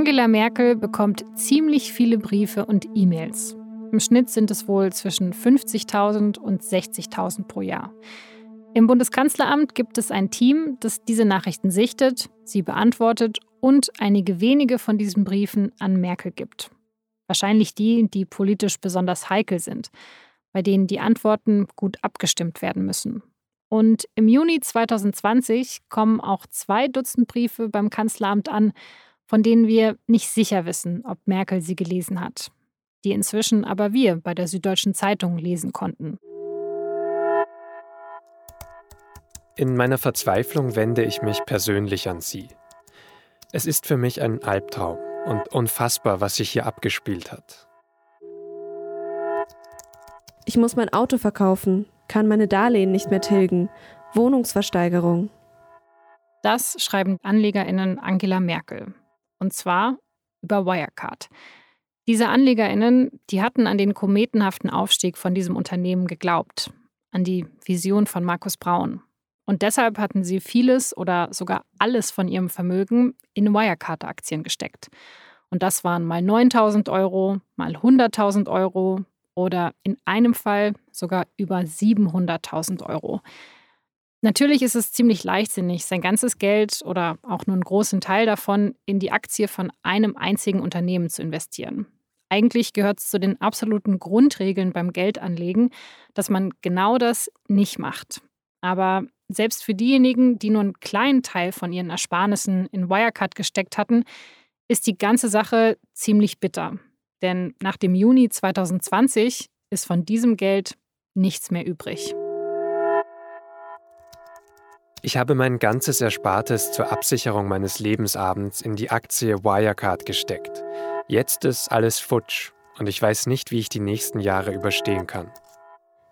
Angela Merkel bekommt ziemlich viele Briefe und E-Mails. Im Schnitt sind es wohl zwischen 50.000 und 60.000 pro Jahr. Im Bundeskanzleramt gibt es ein Team, das diese Nachrichten sichtet, sie beantwortet und einige wenige von diesen Briefen an Merkel gibt. Wahrscheinlich die, die politisch besonders heikel sind, bei denen die Antworten gut abgestimmt werden müssen. Und im Juni 2020 kommen auch zwei Dutzend Briefe beim Kanzleramt an, von denen wir nicht sicher wissen, ob Merkel sie gelesen hat, die inzwischen aber wir bei der Süddeutschen Zeitung lesen konnten. In meiner Verzweiflung wende ich mich persönlich an Sie. Es ist für mich ein Albtraum und unfassbar, was sich hier abgespielt hat. Ich muss mein Auto verkaufen, kann meine Darlehen nicht mehr tilgen. Wohnungsversteigerung. Das schreiben AnlegerInnen Angela Merkel. Und zwar über Wirecard. Diese AnlegerInnen, die hatten an den kometenhaften Aufstieg von diesem Unternehmen geglaubt, an die Vision von Markus Braun. Und deshalb hatten sie vieles oder sogar alles von ihrem Vermögen in Wirecard-Aktien gesteckt. Und das waren mal 9000 Euro, mal 100.000 Euro oder in einem Fall sogar über 700.000 Euro. Natürlich ist es ziemlich leichtsinnig, sein ganzes Geld oder auch nur einen großen Teil davon in die Aktie von einem einzigen Unternehmen zu investieren. Eigentlich gehört es zu den absoluten Grundregeln beim Geldanlegen, dass man genau das nicht macht. Aber selbst für diejenigen, die nur einen kleinen Teil von ihren Ersparnissen in Wirecard gesteckt hatten, ist die ganze Sache ziemlich bitter. Denn nach dem Juni 2020 ist von diesem Geld nichts mehr übrig. Ich habe mein ganzes Erspartes zur Absicherung meines Lebensabends in die Aktie Wirecard gesteckt. Jetzt ist alles futsch und ich weiß nicht, wie ich die nächsten Jahre überstehen kann.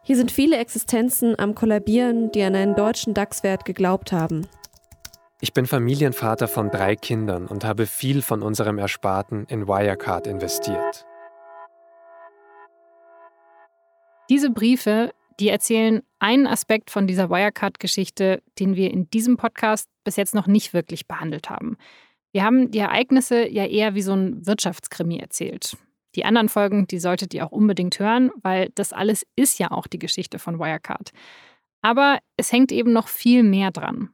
Hier sind viele Existenzen am Kollabieren, die an einen deutschen DAX-Wert geglaubt haben. Ich bin Familienvater von drei Kindern und habe viel von unserem Ersparten in Wirecard investiert. Diese Briefe die erzählen einen Aspekt von dieser Wirecard-Geschichte, den wir in diesem Podcast bis jetzt noch nicht wirklich behandelt haben. Wir haben die Ereignisse ja eher wie so ein Wirtschaftskrimi erzählt. Die anderen Folgen, die solltet ihr auch unbedingt hören, weil das alles ist ja auch die Geschichte von Wirecard. Aber es hängt eben noch viel mehr dran.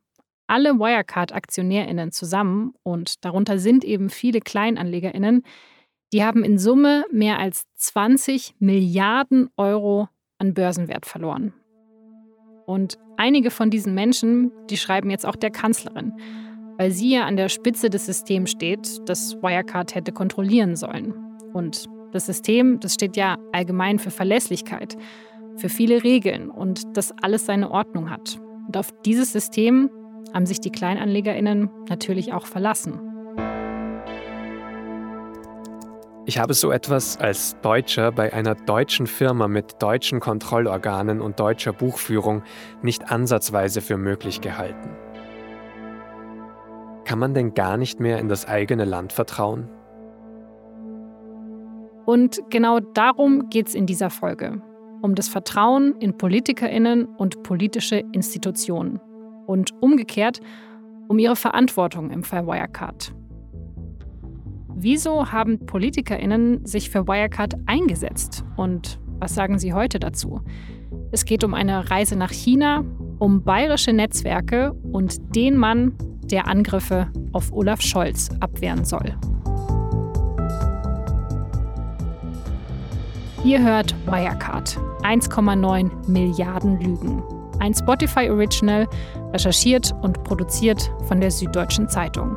Alle Wirecard-AktionärInnen zusammen, und darunter sind eben viele KleinanlegerInnen, die haben in Summe mehr als 20 Milliarden Euro an Börsenwert verloren. Und einige von diesen Menschen, die schreiben jetzt auch der Kanzlerin, weil sie ja an der Spitze des Systems steht, das Wirecard hätte kontrollieren sollen. Und das System, das steht ja allgemein für Verlässlichkeit, für viele Regeln und das alles seine Ordnung hat. Und auf dieses System haben sich die Kleinanlegerinnen natürlich auch verlassen. Ich habe so etwas als Deutscher bei einer deutschen Firma mit deutschen Kontrollorganen und deutscher Buchführung nicht ansatzweise für möglich gehalten. Kann man denn gar nicht mehr in das eigene Land vertrauen? Und genau darum geht es in dieser Folge. Um das Vertrauen in Politikerinnen und politische Institutionen. Und umgekehrt um ihre Verantwortung im Fall Wirecard. Wieso haben PolitikerInnen sich für Wirecard eingesetzt? Und was sagen sie heute dazu? Es geht um eine Reise nach China, um bayerische Netzwerke und den Mann, der Angriffe auf Olaf Scholz abwehren soll. Ihr hört Wirecard. 1,9 Milliarden Lügen. Ein Spotify Original, recherchiert und produziert von der Süddeutschen Zeitung.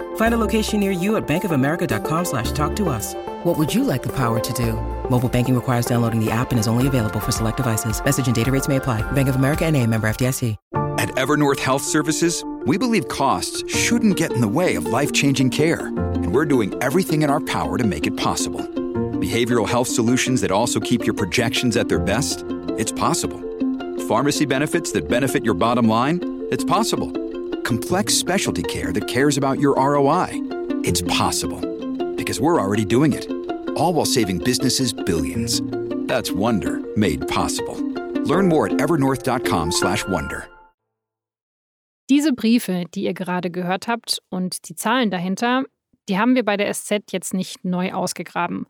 Find a location near you at bankofamerica.com slash talk to us. What would you like the power to do? Mobile banking requires downloading the app and is only available for select devices. Message and data rates may apply. Bank of America and a member FDIC. At Evernorth Health Services, we believe costs shouldn't get in the way of life-changing care. And we're doing everything in our power to make it possible Behavioral health solutions that also keep your projections at their best? It's possible. Pharmacy benefits that benefit your bottom line? It's possible. Complex specialty care that cares about your ROI? It's possible. Because we're already doing it. All while saving businesses billions. That's Wonder made possible. Learn more at evernorth.com/wonder. Diese Briefe, die ihr gerade gehört habt und die Zahlen dahinter, die haben wir bei der SZ jetzt nicht neu ausgegraben.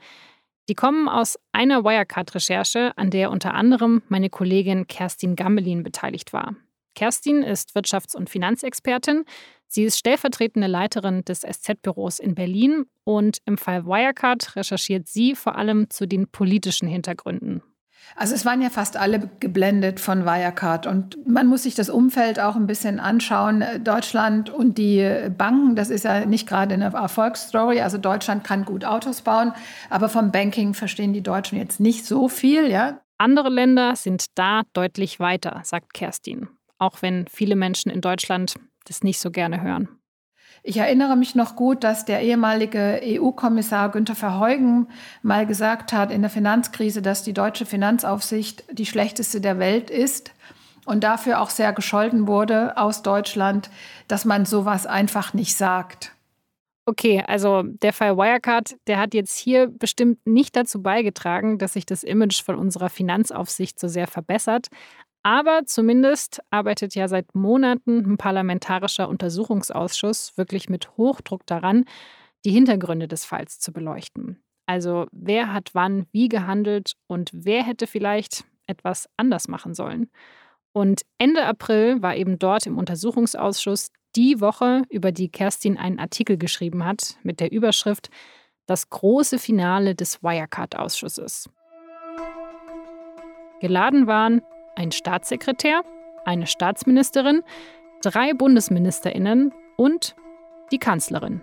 Die kommen aus einer Wirecard-Recherche, an der unter anderem meine Kollegin Kerstin Gammelin beteiligt war. Kerstin ist Wirtschafts- und Finanzexpertin. Sie ist stellvertretende Leiterin des SZ-Büros in Berlin und im Fall Wirecard recherchiert sie vor allem zu den politischen Hintergründen also es waren ja fast alle geblendet von Wirecard und man muss sich das Umfeld auch ein bisschen anschauen. Deutschland und die Banken, das ist ja nicht gerade eine Erfolgsstory. Also Deutschland kann gut Autos bauen, aber vom Banking verstehen die Deutschen jetzt nicht so viel, ja. Andere Länder sind da deutlich weiter, sagt Kerstin, auch wenn viele Menschen in Deutschland das nicht so gerne hören. Ich erinnere mich noch gut, dass der ehemalige EU-Kommissar Günther Verheugen mal gesagt hat in der Finanzkrise, dass die deutsche Finanzaufsicht die schlechteste der Welt ist und dafür auch sehr gescholten wurde aus Deutschland, dass man sowas einfach nicht sagt. Okay, also der Fall Wirecard, der hat jetzt hier bestimmt nicht dazu beigetragen, dass sich das Image von unserer Finanzaufsicht so sehr verbessert. Aber zumindest arbeitet ja seit Monaten ein parlamentarischer Untersuchungsausschuss wirklich mit Hochdruck daran, die Hintergründe des Falls zu beleuchten. Also wer hat wann wie gehandelt und wer hätte vielleicht etwas anders machen sollen. Und Ende April war eben dort im Untersuchungsausschuss die Woche, über die Kerstin einen Artikel geschrieben hat mit der Überschrift Das große Finale des Wirecard-Ausschusses. Geladen waren ein Staatssekretär, eine Staatsministerin, drei Bundesministerinnen und die Kanzlerin.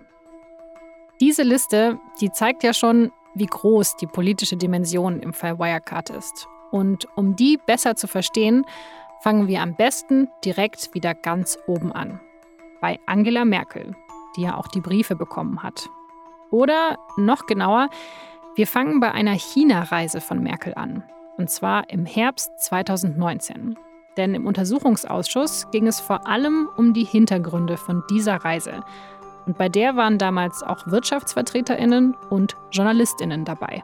Diese Liste, die zeigt ja schon, wie groß die politische Dimension im Fall Wirecard ist. Und um die besser zu verstehen, fangen wir am besten direkt wieder ganz oben an. Bei Angela Merkel, die ja auch die Briefe bekommen hat. Oder noch genauer, wir fangen bei einer China-Reise von Merkel an und zwar im Herbst 2019. Denn im Untersuchungsausschuss ging es vor allem um die Hintergründe von dieser Reise. Und bei der waren damals auch Wirtschaftsvertreterinnen und Journalistinnen dabei.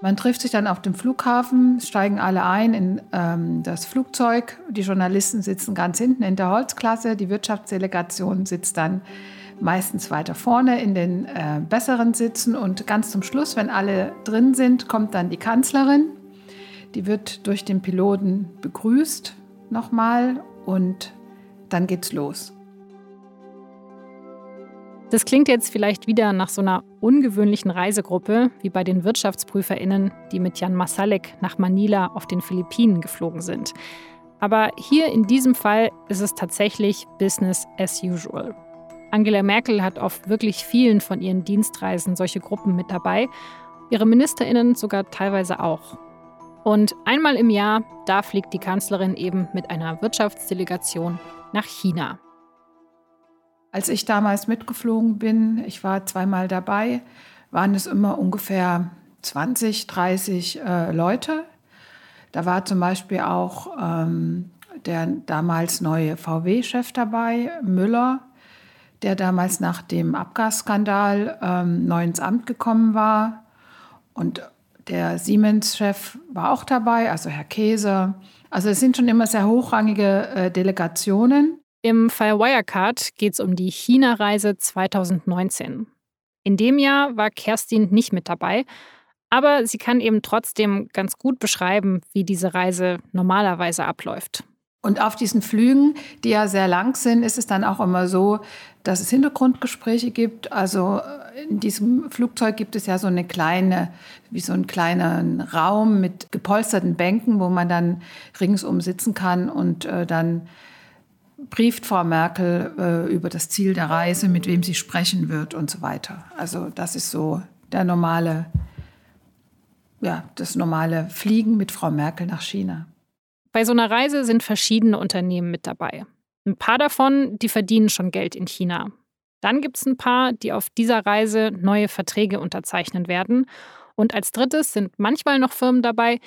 Man trifft sich dann auf dem Flughafen, steigen alle ein in ähm, das Flugzeug. Die Journalisten sitzen ganz hinten in der Holzklasse, die Wirtschaftsdelegation sitzt dann meistens weiter vorne in den äh, besseren Sitzen und ganz zum Schluss, wenn alle drin sind, kommt dann die Kanzlerin. Die wird durch den Piloten begrüßt nochmal und dann geht's los. Das klingt jetzt vielleicht wieder nach so einer ungewöhnlichen Reisegruppe wie bei den WirtschaftsprüferInnen, die mit Jan Masalek nach Manila auf den Philippinen geflogen sind. Aber hier in diesem Fall ist es tatsächlich Business as usual. Angela Merkel hat auf wirklich vielen von ihren Dienstreisen solche Gruppen mit dabei, ihre Ministerinnen sogar teilweise auch. Und einmal im Jahr, da fliegt die Kanzlerin eben mit einer Wirtschaftsdelegation nach China. Als ich damals mitgeflogen bin, ich war zweimal dabei, waren es immer ungefähr 20, 30 äh, Leute. Da war zum Beispiel auch ähm, der damals neue VW-Chef dabei, Müller der damals nach dem Abgasskandal ähm, neu ins Amt gekommen war. Und der Siemens-Chef war auch dabei, also Herr Käse. Also es sind schon immer sehr hochrangige äh, Delegationen. Im Fall Wirecard geht es um die China-Reise 2019. In dem Jahr war Kerstin nicht mit dabei, aber sie kann eben trotzdem ganz gut beschreiben, wie diese Reise normalerweise abläuft. Und auf diesen Flügen, die ja sehr lang sind, ist es dann auch immer so, dass es Hintergrundgespräche gibt. Also äh, in diesem Flugzeug gibt es ja so eine kleine, wie so einen kleinen Raum mit gepolsterten Bänken, wo man dann ringsum sitzen kann und äh, dann brieft Frau Merkel äh, über das Ziel der Reise, mit wem sie sprechen wird und so weiter. Also das ist so der normale, ja, das normale Fliegen mit Frau Merkel nach China. Bei so einer Reise sind verschiedene Unternehmen mit dabei. Ein paar davon, die verdienen schon Geld in China. Dann gibt es ein paar, die auf dieser Reise neue Verträge unterzeichnen werden. Und als drittes sind manchmal noch Firmen dabei,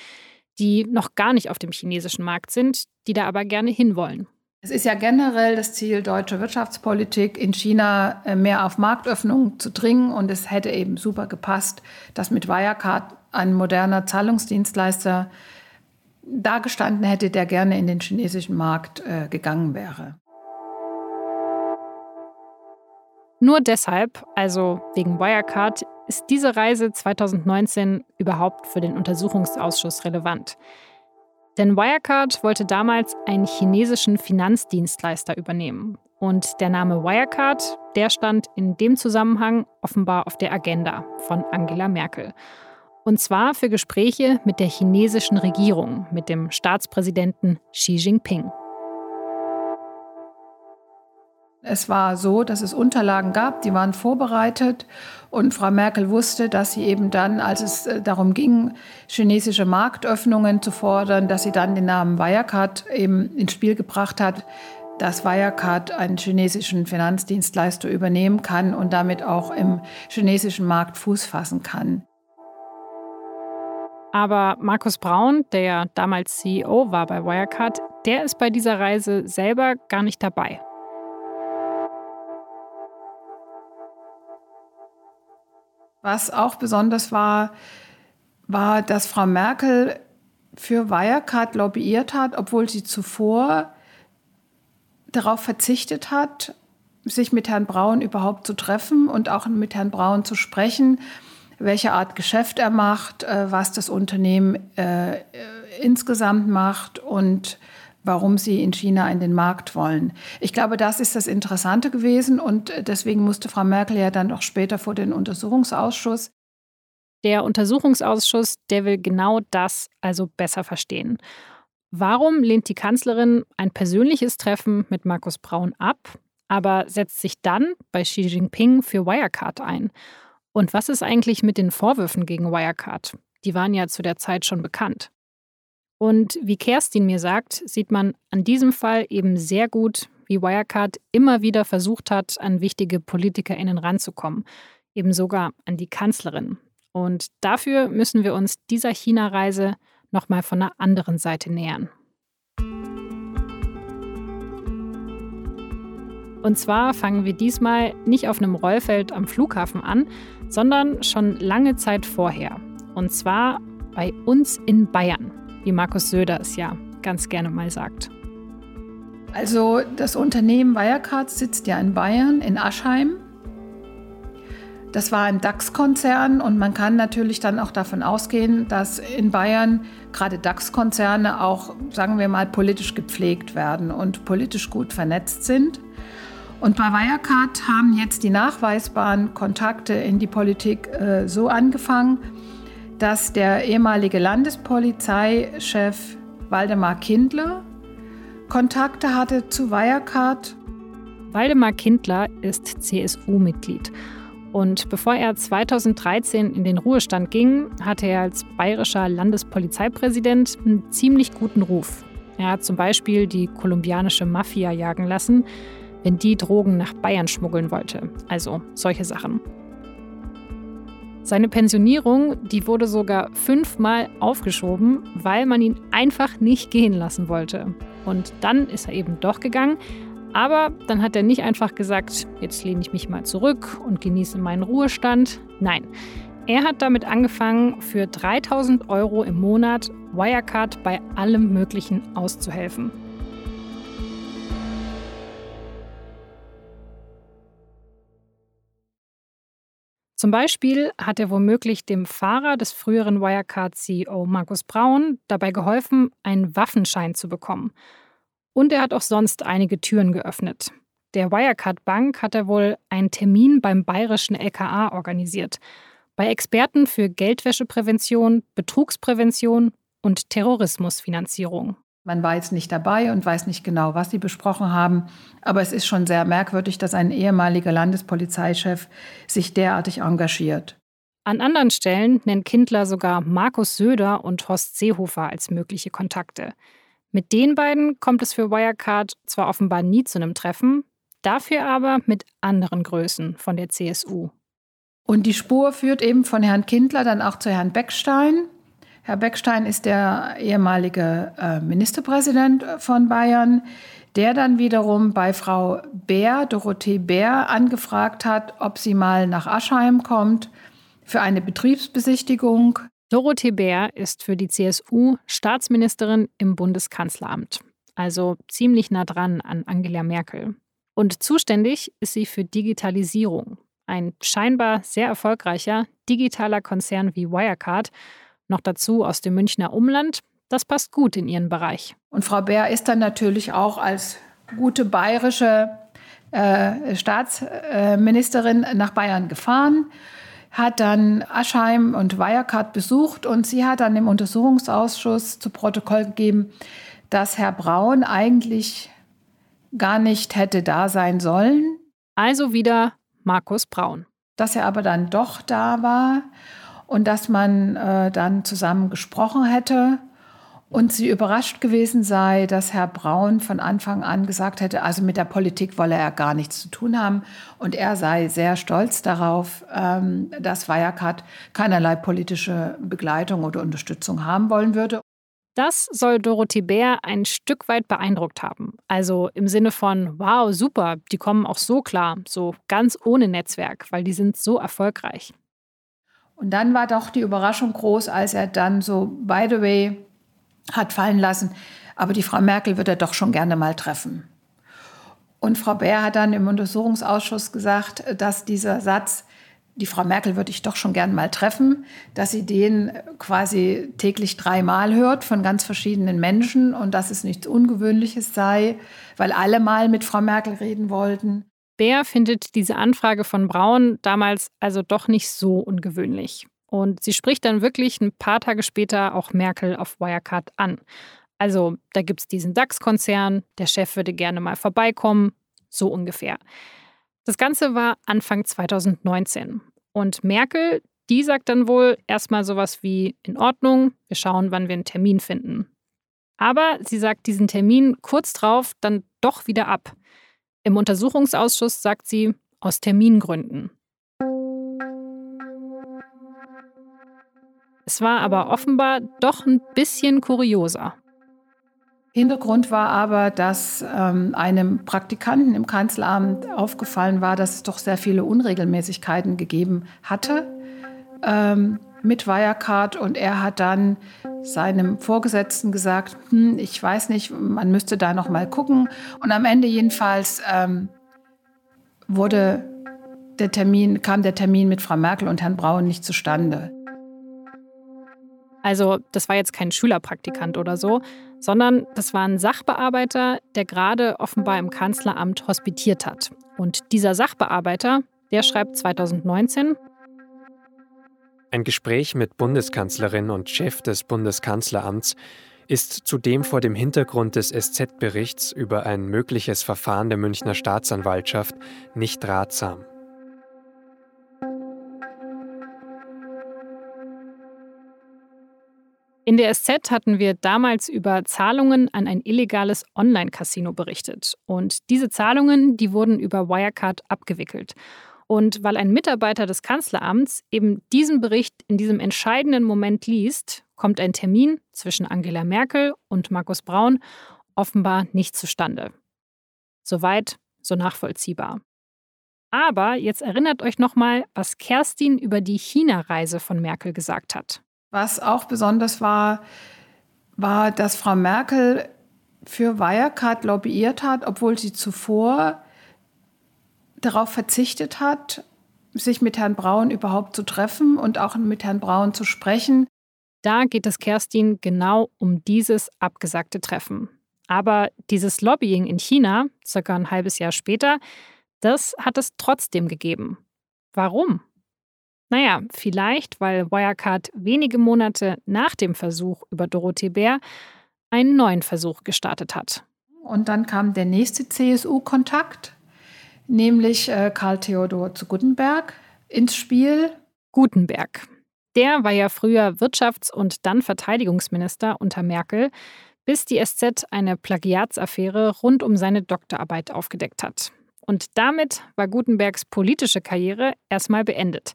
die noch gar nicht auf dem chinesischen Markt sind, die da aber gerne hinwollen. Es ist ja generell das Ziel deutscher Wirtschaftspolitik, in China äh, mehr auf Marktöffnung zu dringen. Und es hätte eben super gepasst, dass mit Wirecard ein moderner Zahlungsdienstleister dagestanden hätte, der gerne in den chinesischen Markt äh, gegangen wäre. Nur deshalb, also wegen Wirecard, ist diese Reise 2019 überhaupt für den Untersuchungsausschuss relevant. Denn Wirecard wollte damals einen chinesischen Finanzdienstleister übernehmen. Und der Name Wirecard, der stand in dem Zusammenhang offenbar auf der Agenda von Angela Merkel. Und zwar für Gespräche mit der chinesischen Regierung, mit dem Staatspräsidenten Xi Jinping. Es war so, dass es Unterlagen gab, die waren vorbereitet und Frau Merkel wusste, dass sie eben dann, als es äh, darum ging, chinesische Marktöffnungen zu fordern, dass sie dann den Namen Wirecard eben ins Spiel gebracht hat, dass Wirecard einen chinesischen Finanzdienstleister übernehmen kann und damit auch im chinesischen Markt Fuß fassen kann. Aber Markus Braun, der damals CEO war bei Wirecard, der ist bei dieser Reise selber gar nicht dabei. Was auch besonders war, war, dass Frau Merkel für Wirecard lobbyiert hat, obwohl sie zuvor darauf verzichtet hat, sich mit Herrn Braun überhaupt zu treffen und auch mit Herrn Braun zu sprechen, welche Art Geschäft er macht, äh, was das Unternehmen äh, insgesamt macht und warum sie in China in den Markt wollen. Ich glaube, das ist das Interessante gewesen und deswegen musste Frau Merkel ja dann auch später vor den Untersuchungsausschuss. Der Untersuchungsausschuss, der will genau das also besser verstehen. Warum lehnt die Kanzlerin ein persönliches Treffen mit Markus Braun ab, aber setzt sich dann bei Xi Jinping für Wirecard ein? Und was ist eigentlich mit den Vorwürfen gegen Wirecard? Die waren ja zu der Zeit schon bekannt. Und wie Kerstin mir sagt, sieht man an diesem Fall eben sehr gut, wie Wirecard immer wieder versucht hat, an wichtige PolitikerInnen ranzukommen, eben sogar an die Kanzlerin. Und dafür müssen wir uns dieser China-Reise nochmal von einer anderen Seite nähern. Und zwar fangen wir diesmal nicht auf einem Rollfeld am Flughafen an, sondern schon lange Zeit vorher. Und zwar bei uns in Bayern wie Markus Söder es ja ganz gerne mal sagt. Also das Unternehmen Wirecard sitzt ja in Bayern, in Aschheim. Das war ein DAX-Konzern und man kann natürlich dann auch davon ausgehen, dass in Bayern gerade DAX-Konzerne auch, sagen wir mal, politisch gepflegt werden und politisch gut vernetzt sind. Und bei Wirecard haben jetzt die nachweisbaren Kontakte in die Politik äh, so angefangen, dass der ehemalige Landespolizeichef Waldemar Kindler Kontakte hatte zu Wirecard. Waldemar Kindler ist CSU-Mitglied. Und bevor er 2013 in den Ruhestand ging, hatte er als bayerischer Landespolizeipräsident einen ziemlich guten Ruf. Er hat zum Beispiel die kolumbianische Mafia jagen lassen, wenn die Drogen nach Bayern schmuggeln wollte. Also solche Sachen. Seine Pensionierung, die wurde sogar fünfmal aufgeschoben, weil man ihn einfach nicht gehen lassen wollte. Und dann ist er eben doch gegangen. Aber dann hat er nicht einfach gesagt, jetzt lehne ich mich mal zurück und genieße meinen Ruhestand. Nein, er hat damit angefangen, für 3000 Euro im Monat Wirecard bei allem Möglichen auszuhelfen. Zum Beispiel hat er womöglich dem Fahrer des früheren Wirecard-CEO Markus Braun dabei geholfen, einen Waffenschein zu bekommen. Und er hat auch sonst einige Türen geöffnet. Der Wirecard Bank hat er wohl einen Termin beim bayerischen LKA organisiert. Bei Experten für Geldwäscheprävention, Betrugsprävention und Terrorismusfinanzierung. Man war jetzt nicht dabei und weiß nicht genau, was sie besprochen haben. Aber es ist schon sehr merkwürdig, dass ein ehemaliger Landespolizeichef sich derartig engagiert. An anderen Stellen nennt Kindler sogar Markus Söder und Horst Seehofer als mögliche Kontakte. Mit den beiden kommt es für Wirecard zwar offenbar nie zu einem Treffen, dafür aber mit anderen Größen von der CSU. Und die Spur führt eben von Herrn Kindler dann auch zu Herrn Beckstein. Herr Beckstein ist der ehemalige äh, Ministerpräsident von Bayern, der dann wiederum bei Frau Bär, Dorothee Bär, angefragt hat, ob sie mal nach Aschheim kommt für eine Betriebsbesichtigung. Dorothee Bär ist für die CSU Staatsministerin im Bundeskanzleramt, also ziemlich nah dran an Angela Merkel. Und zuständig ist sie für Digitalisierung. Ein scheinbar sehr erfolgreicher digitaler Konzern wie Wirecard, noch dazu aus dem Münchner Umland, das passt gut in ihren Bereich. Und Frau Bär ist dann natürlich auch als gute bayerische äh, Staatsministerin nach Bayern gefahren hat dann Aschheim und Wirecard besucht und sie hat dann im Untersuchungsausschuss zu Protokoll gegeben, dass Herr Braun eigentlich gar nicht hätte da sein sollen. Also wieder Markus Braun. Dass er aber dann doch da war und dass man äh, dann zusammen gesprochen hätte und sie überrascht gewesen sei, dass Herr Braun von Anfang an gesagt hätte, also mit der Politik wolle er gar nichts zu tun haben. Und er sei sehr stolz darauf, ähm, dass Wirecard keinerlei politische Begleitung oder Unterstützung haben wollen würde. Das soll Dorothee Bär ein Stück weit beeindruckt haben. Also im Sinne von, wow, super, die kommen auch so klar, so ganz ohne Netzwerk, weil die sind so erfolgreich. Und dann war doch die Überraschung groß, als er dann so, by the way, hat fallen lassen, aber die Frau Merkel würde er doch schon gerne mal treffen. Und Frau Bär hat dann im Untersuchungsausschuss gesagt, dass dieser Satz, die Frau Merkel würde ich doch schon gerne mal treffen, dass sie den quasi täglich dreimal hört von ganz verschiedenen Menschen und dass es nichts Ungewöhnliches sei, weil alle mal mit Frau Merkel reden wollten. Bär findet diese Anfrage von Braun damals also doch nicht so ungewöhnlich. Und sie spricht dann wirklich ein paar Tage später auch Merkel auf Wirecard an. Also da gibt es diesen DAX-Konzern, der Chef würde gerne mal vorbeikommen, so ungefähr. Das Ganze war Anfang 2019. Und Merkel, die sagt dann wohl erstmal sowas wie in Ordnung, wir schauen, wann wir einen Termin finden. Aber sie sagt diesen Termin kurz drauf dann doch wieder ab. Im Untersuchungsausschuss sagt sie aus Termingründen. Es war aber offenbar doch ein bisschen kurioser. Hintergrund war aber, dass ähm, einem Praktikanten im Kanzleramt aufgefallen war, dass es doch sehr viele Unregelmäßigkeiten gegeben hatte ähm, mit Wirecard. Und er hat dann seinem Vorgesetzten gesagt, hm, ich weiß nicht, man müsste da noch mal gucken. Und am Ende jedenfalls ähm, wurde der Termin, kam der Termin mit Frau Merkel und Herrn Braun nicht zustande. Also das war jetzt kein Schülerpraktikant oder so, sondern das war ein Sachbearbeiter, der gerade offenbar im Kanzleramt hospitiert hat. Und dieser Sachbearbeiter, der schreibt 2019, ein Gespräch mit Bundeskanzlerin und Chef des Bundeskanzleramts ist zudem vor dem Hintergrund des SZ-Berichts über ein mögliches Verfahren der Münchner Staatsanwaltschaft nicht ratsam. In der SZ hatten wir damals über Zahlungen an ein illegales Online-Casino berichtet. Und diese Zahlungen, die wurden über Wirecard abgewickelt. Und weil ein Mitarbeiter des Kanzleramts eben diesen Bericht in diesem entscheidenden Moment liest, kommt ein Termin zwischen Angela Merkel und Markus Braun offenbar nicht zustande. Soweit, so nachvollziehbar. Aber jetzt erinnert euch nochmal, was Kerstin über die China-Reise von Merkel gesagt hat. Was auch besonders war, war, dass Frau Merkel für Wirecard lobbyiert hat, obwohl sie zuvor darauf verzichtet hat, sich mit Herrn Braun überhaupt zu treffen und auch mit Herrn Braun zu sprechen. Da geht es Kerstin genau um dieses abgesagte Treffen. Aber dieses Lobbying in China, circa ein halbes Jahr später, das hat es trotzdem gegeben. Warum? Naja, vielleicht, weil Wirecard wenige Monate nach dem Versuch über Dorothee Bär einen neuen Versuch gestartet hat. Und dann kam der nächste CSU-Kontakt, nämlich äh, Karl Theodor zu Gutenberg ins Spiel. Gutenberg. Der war ja früher Wirtschafts- und dann Verteidigungsminister unter Merkel, bis die SZ eine Plagiatsaffäre rund um seine Doktorarbeit aufgedeckt hat. Und damit war Gutenbergs politische Karriere erstmal beendet.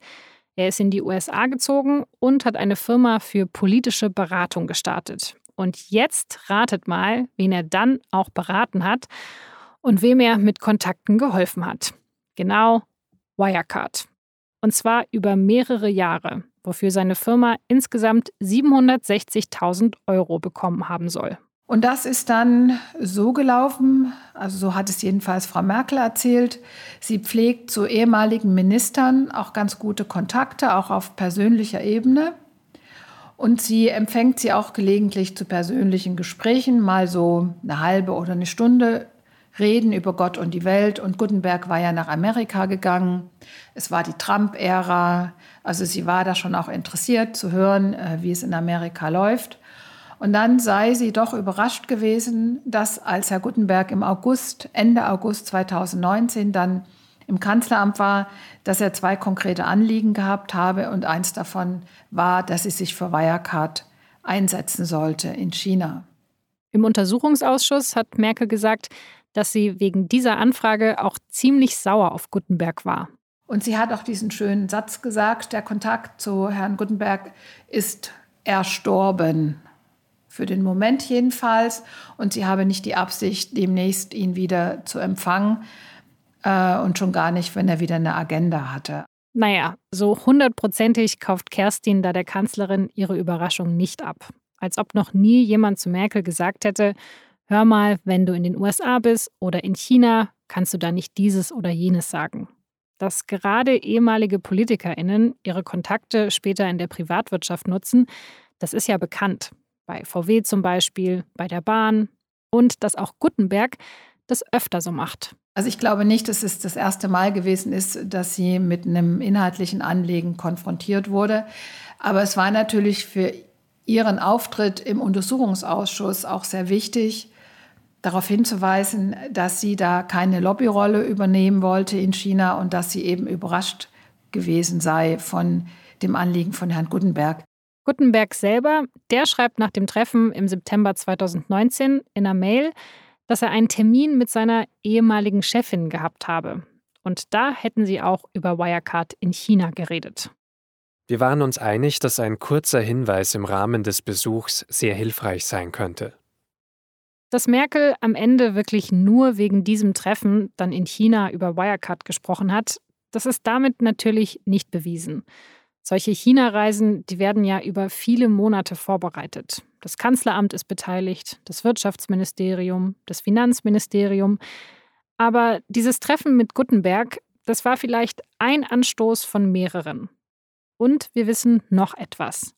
Er ist in die USA gezogen und hat eine Firma für politische Beratung gestartet. Und jetzt ratet mal, wen er dann auch beraten hat und wem er mit Kontakten geholfen hat. Genau, Wirecard. Und zwar über mehrere Jahre, wofür seine Firma insgesamt 760.000 Euro bekommen haben soll. Und das ist dann so gelaufen, also so hat es jedenfalls Frau Merkel erzählt. Sie pflegt zu ehemaligen Ministern auch ganz gute Kontakte, auch auf persönlicher Ebene. Und sie empfängt sie auch gelegentlich zu persönlichen Gesprächen, mal so eine halbe oder eine Stunde reden über Gott und die Welt. Und Gutenberg war ja nach Amerika gegangen. Es war die Trump-Ära. Also sie war da schon auch interessiert zu hören, äh, wie es in Amerika läuft. Und dann sei sie doch überrascht gewesen, dass als Herr Gutenberg im August, Ende August 2019 dann im Kanzleramt war, dass er zwei konkrete Anliegen gehabt habe und eins davon war, dass sie sich für Wirecard einsetzen sollte in China. Im Untersuchungsausschuss hat Merkel gesagt, dass sie wegen dieser Anfrage auch ziemlich sauer auf Gutenberg war. Und sie hat auch diesen schönen Satz gesagt, der Kontakt zu Herrn Gutenberg ist erstorben für den Moment jedenfalls. Und sie habe nicht die Absicht, demnächst ihn wieder zu empfangen äh, und schon gar nicht, wenn er wieder eine Agenda hatte. Naja, so hundertprozentig kauft Kerstin da der Kanzlerin ihre Überraschung nicht ab. Als ob noch nie jemand zu Merkel gesagt hätte, hör mal, wenn du in den USA bist oder in China, kannst du da nicht dieses oder jenes sagen. Dass gerade ehemalige Politikerinnen ihre Kontakte später in der Privatwirtschaft nutzen, das ist ja bekannt bei VW zum Beispiel, bei der Bahn und dass auch Gutenberg das öfter so macht. Also ich glaube nicht, dass es das erste Mal gewesen ist, dass sie mit einem inhaltlichen Anliegen konfrontiert wurde. Aber es war natürlich für ihren Auftritt im Untersuchungsausschuss auch sehr wichtig, darauf hinzuweisen, dass sie da keine Lobbyrolle übernehmen wollte in China und dass sie eben überrascht gewesen sei von dem Anliegen von Herrn Gutenberg. Gutenberg selber, der schreibt nach dem Treffen im September 2019 in einer Mail, dass er einen Termin mit seiner ehemaligen Chefin gehabt habe. Und da hätten sie auch über Wirecard in China geredet. Wir waren uns einig, dass ein kurzer Hinweis im Rahmen des Besuchs sehr hilfreich sein könnte. Dass Merkel am Ende wirklich nur wegen diesem Treffen dann in China über Wirecard gesprochen hat, das ist damit natürlich nicht bewiesen. Solche China-Reisen, die werden ja über viele Monate vorbereitet. Das Kanzleramt ist beteiligt, das Wirtschaftsministerium, das Finanzministerium. Aber dieses Treffen mit Gutenberg, das war vielleicht ein Anstoß von mehreren. Und wir wissen noch etwas.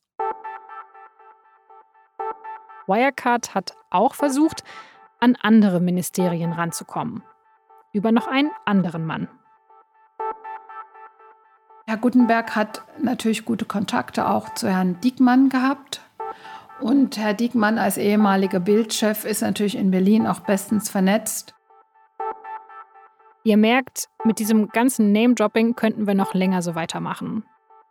Wirecard hat auch versucht, an andere Ministerien ranzukommen. Über noch einen anderen Mann. Herr Gutenberg hat natürlich gute Kontakte auch zu Herrn Diekmann gehabt. Und Herr Diekmann als ehemaliger Bildchef ist natürlich in Berlin auch bestens vernetzt. Ihr merkt, mit diesem ganzen Name-Dropping könnten wir noch länger so weitermachen.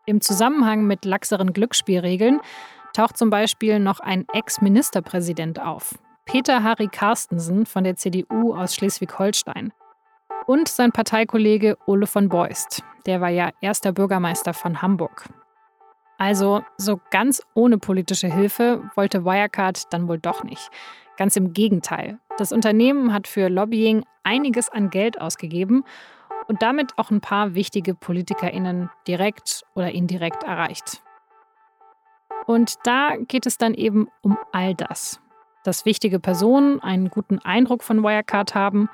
Im Zusammenhang mit laxeren Glücksspielregeln taucht zum Beispiel noch ein Ex-Ministerpräsident auf, Peter Harry Carstensen von der CDU aus Schleswig-Holstein. Und sein Parteikollege Ole von Beust, der war ja erster Bürgermeister von Hamburg. Also so ganz ohne politische Hilfe wollte Wirecard dann wohl doch nicht. Ganz im Gegenteil. Das Unternehmen hat für Lobbying einiges an Geld ausgegeben und damit auch ein paar wichtige Politikerinnen direkt oder indirekt erreicht. Und da geht es dann eben um all das. Dass wichtige Personen einen guten Eindruck von Wirecard haben,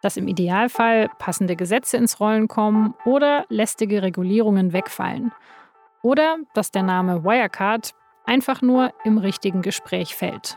dass im Idealfall passende Gesetze ins Rollen kommen oder lästige Regulierungen wegfallen. Oder dass der Name Wirecard einfach nur im richtigen Gespräch fällt.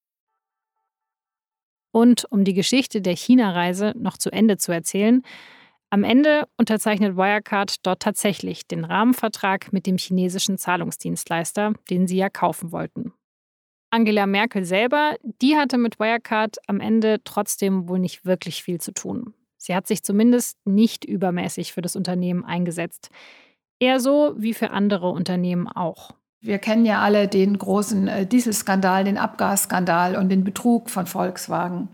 Und um die Geschichte der China-Reise noch zu Ende zu erzählen, am Ende unterzeichnet Wirecard dort tatsächlich den Rahmenvertrag mit dem chinesischen Zahlungsdienstleister, den sie ja kaufen wollten. Angela Merkel selber, die hatte mit Wirecard am Ende trotzdem wohl nicht wirklich viel zu tun. Sie hat sich zumindest nicht übermäßig für das Unternehmen eingesetzt. Eher so wie für andere Unternehmen auch. Wir kennen ja alle den großen äh, Dieselskandal, den Abgasskandal und den Betrug von Volkswagen.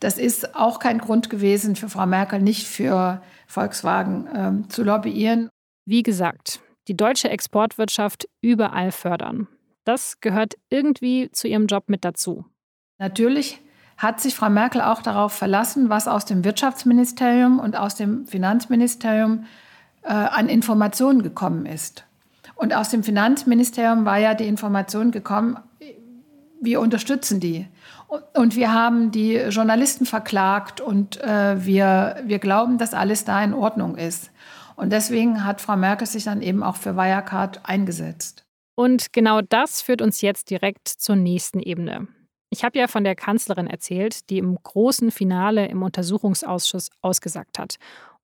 Das ist auch kein Grund gewesen für Frau Merkel, nicht für Volkswagen ähm, zu lobbyieren. Wie gesagt, die deutsche Exportwirtschaft überall fördern. Das gehört irgendwie zu ihrem Job mit dazu. Natürlich hat sich Frau Merkel auch darauf verlassen, was aus dem Wirtschaftsministerium und aus dem Finanzministerium äh, an Informationen gekommen ist. Und aus dem Finanzministerium war ja die Information gekommen, wir unterstützen die. Und wir haben die Journalisten verklagt und äh, wir, wir glauben, dass alles da in Ordnung ist. Und deswegen hat Frau Merkel sich dann eben auch für Wirecard eingesetzt. Und genau das führt uns jetzt direkt zur nächsten Ebene. Ich habe ja von der Kanzlerin erzählt, die im großen Finale im Untersuchungsausschuss ausgesagt hat.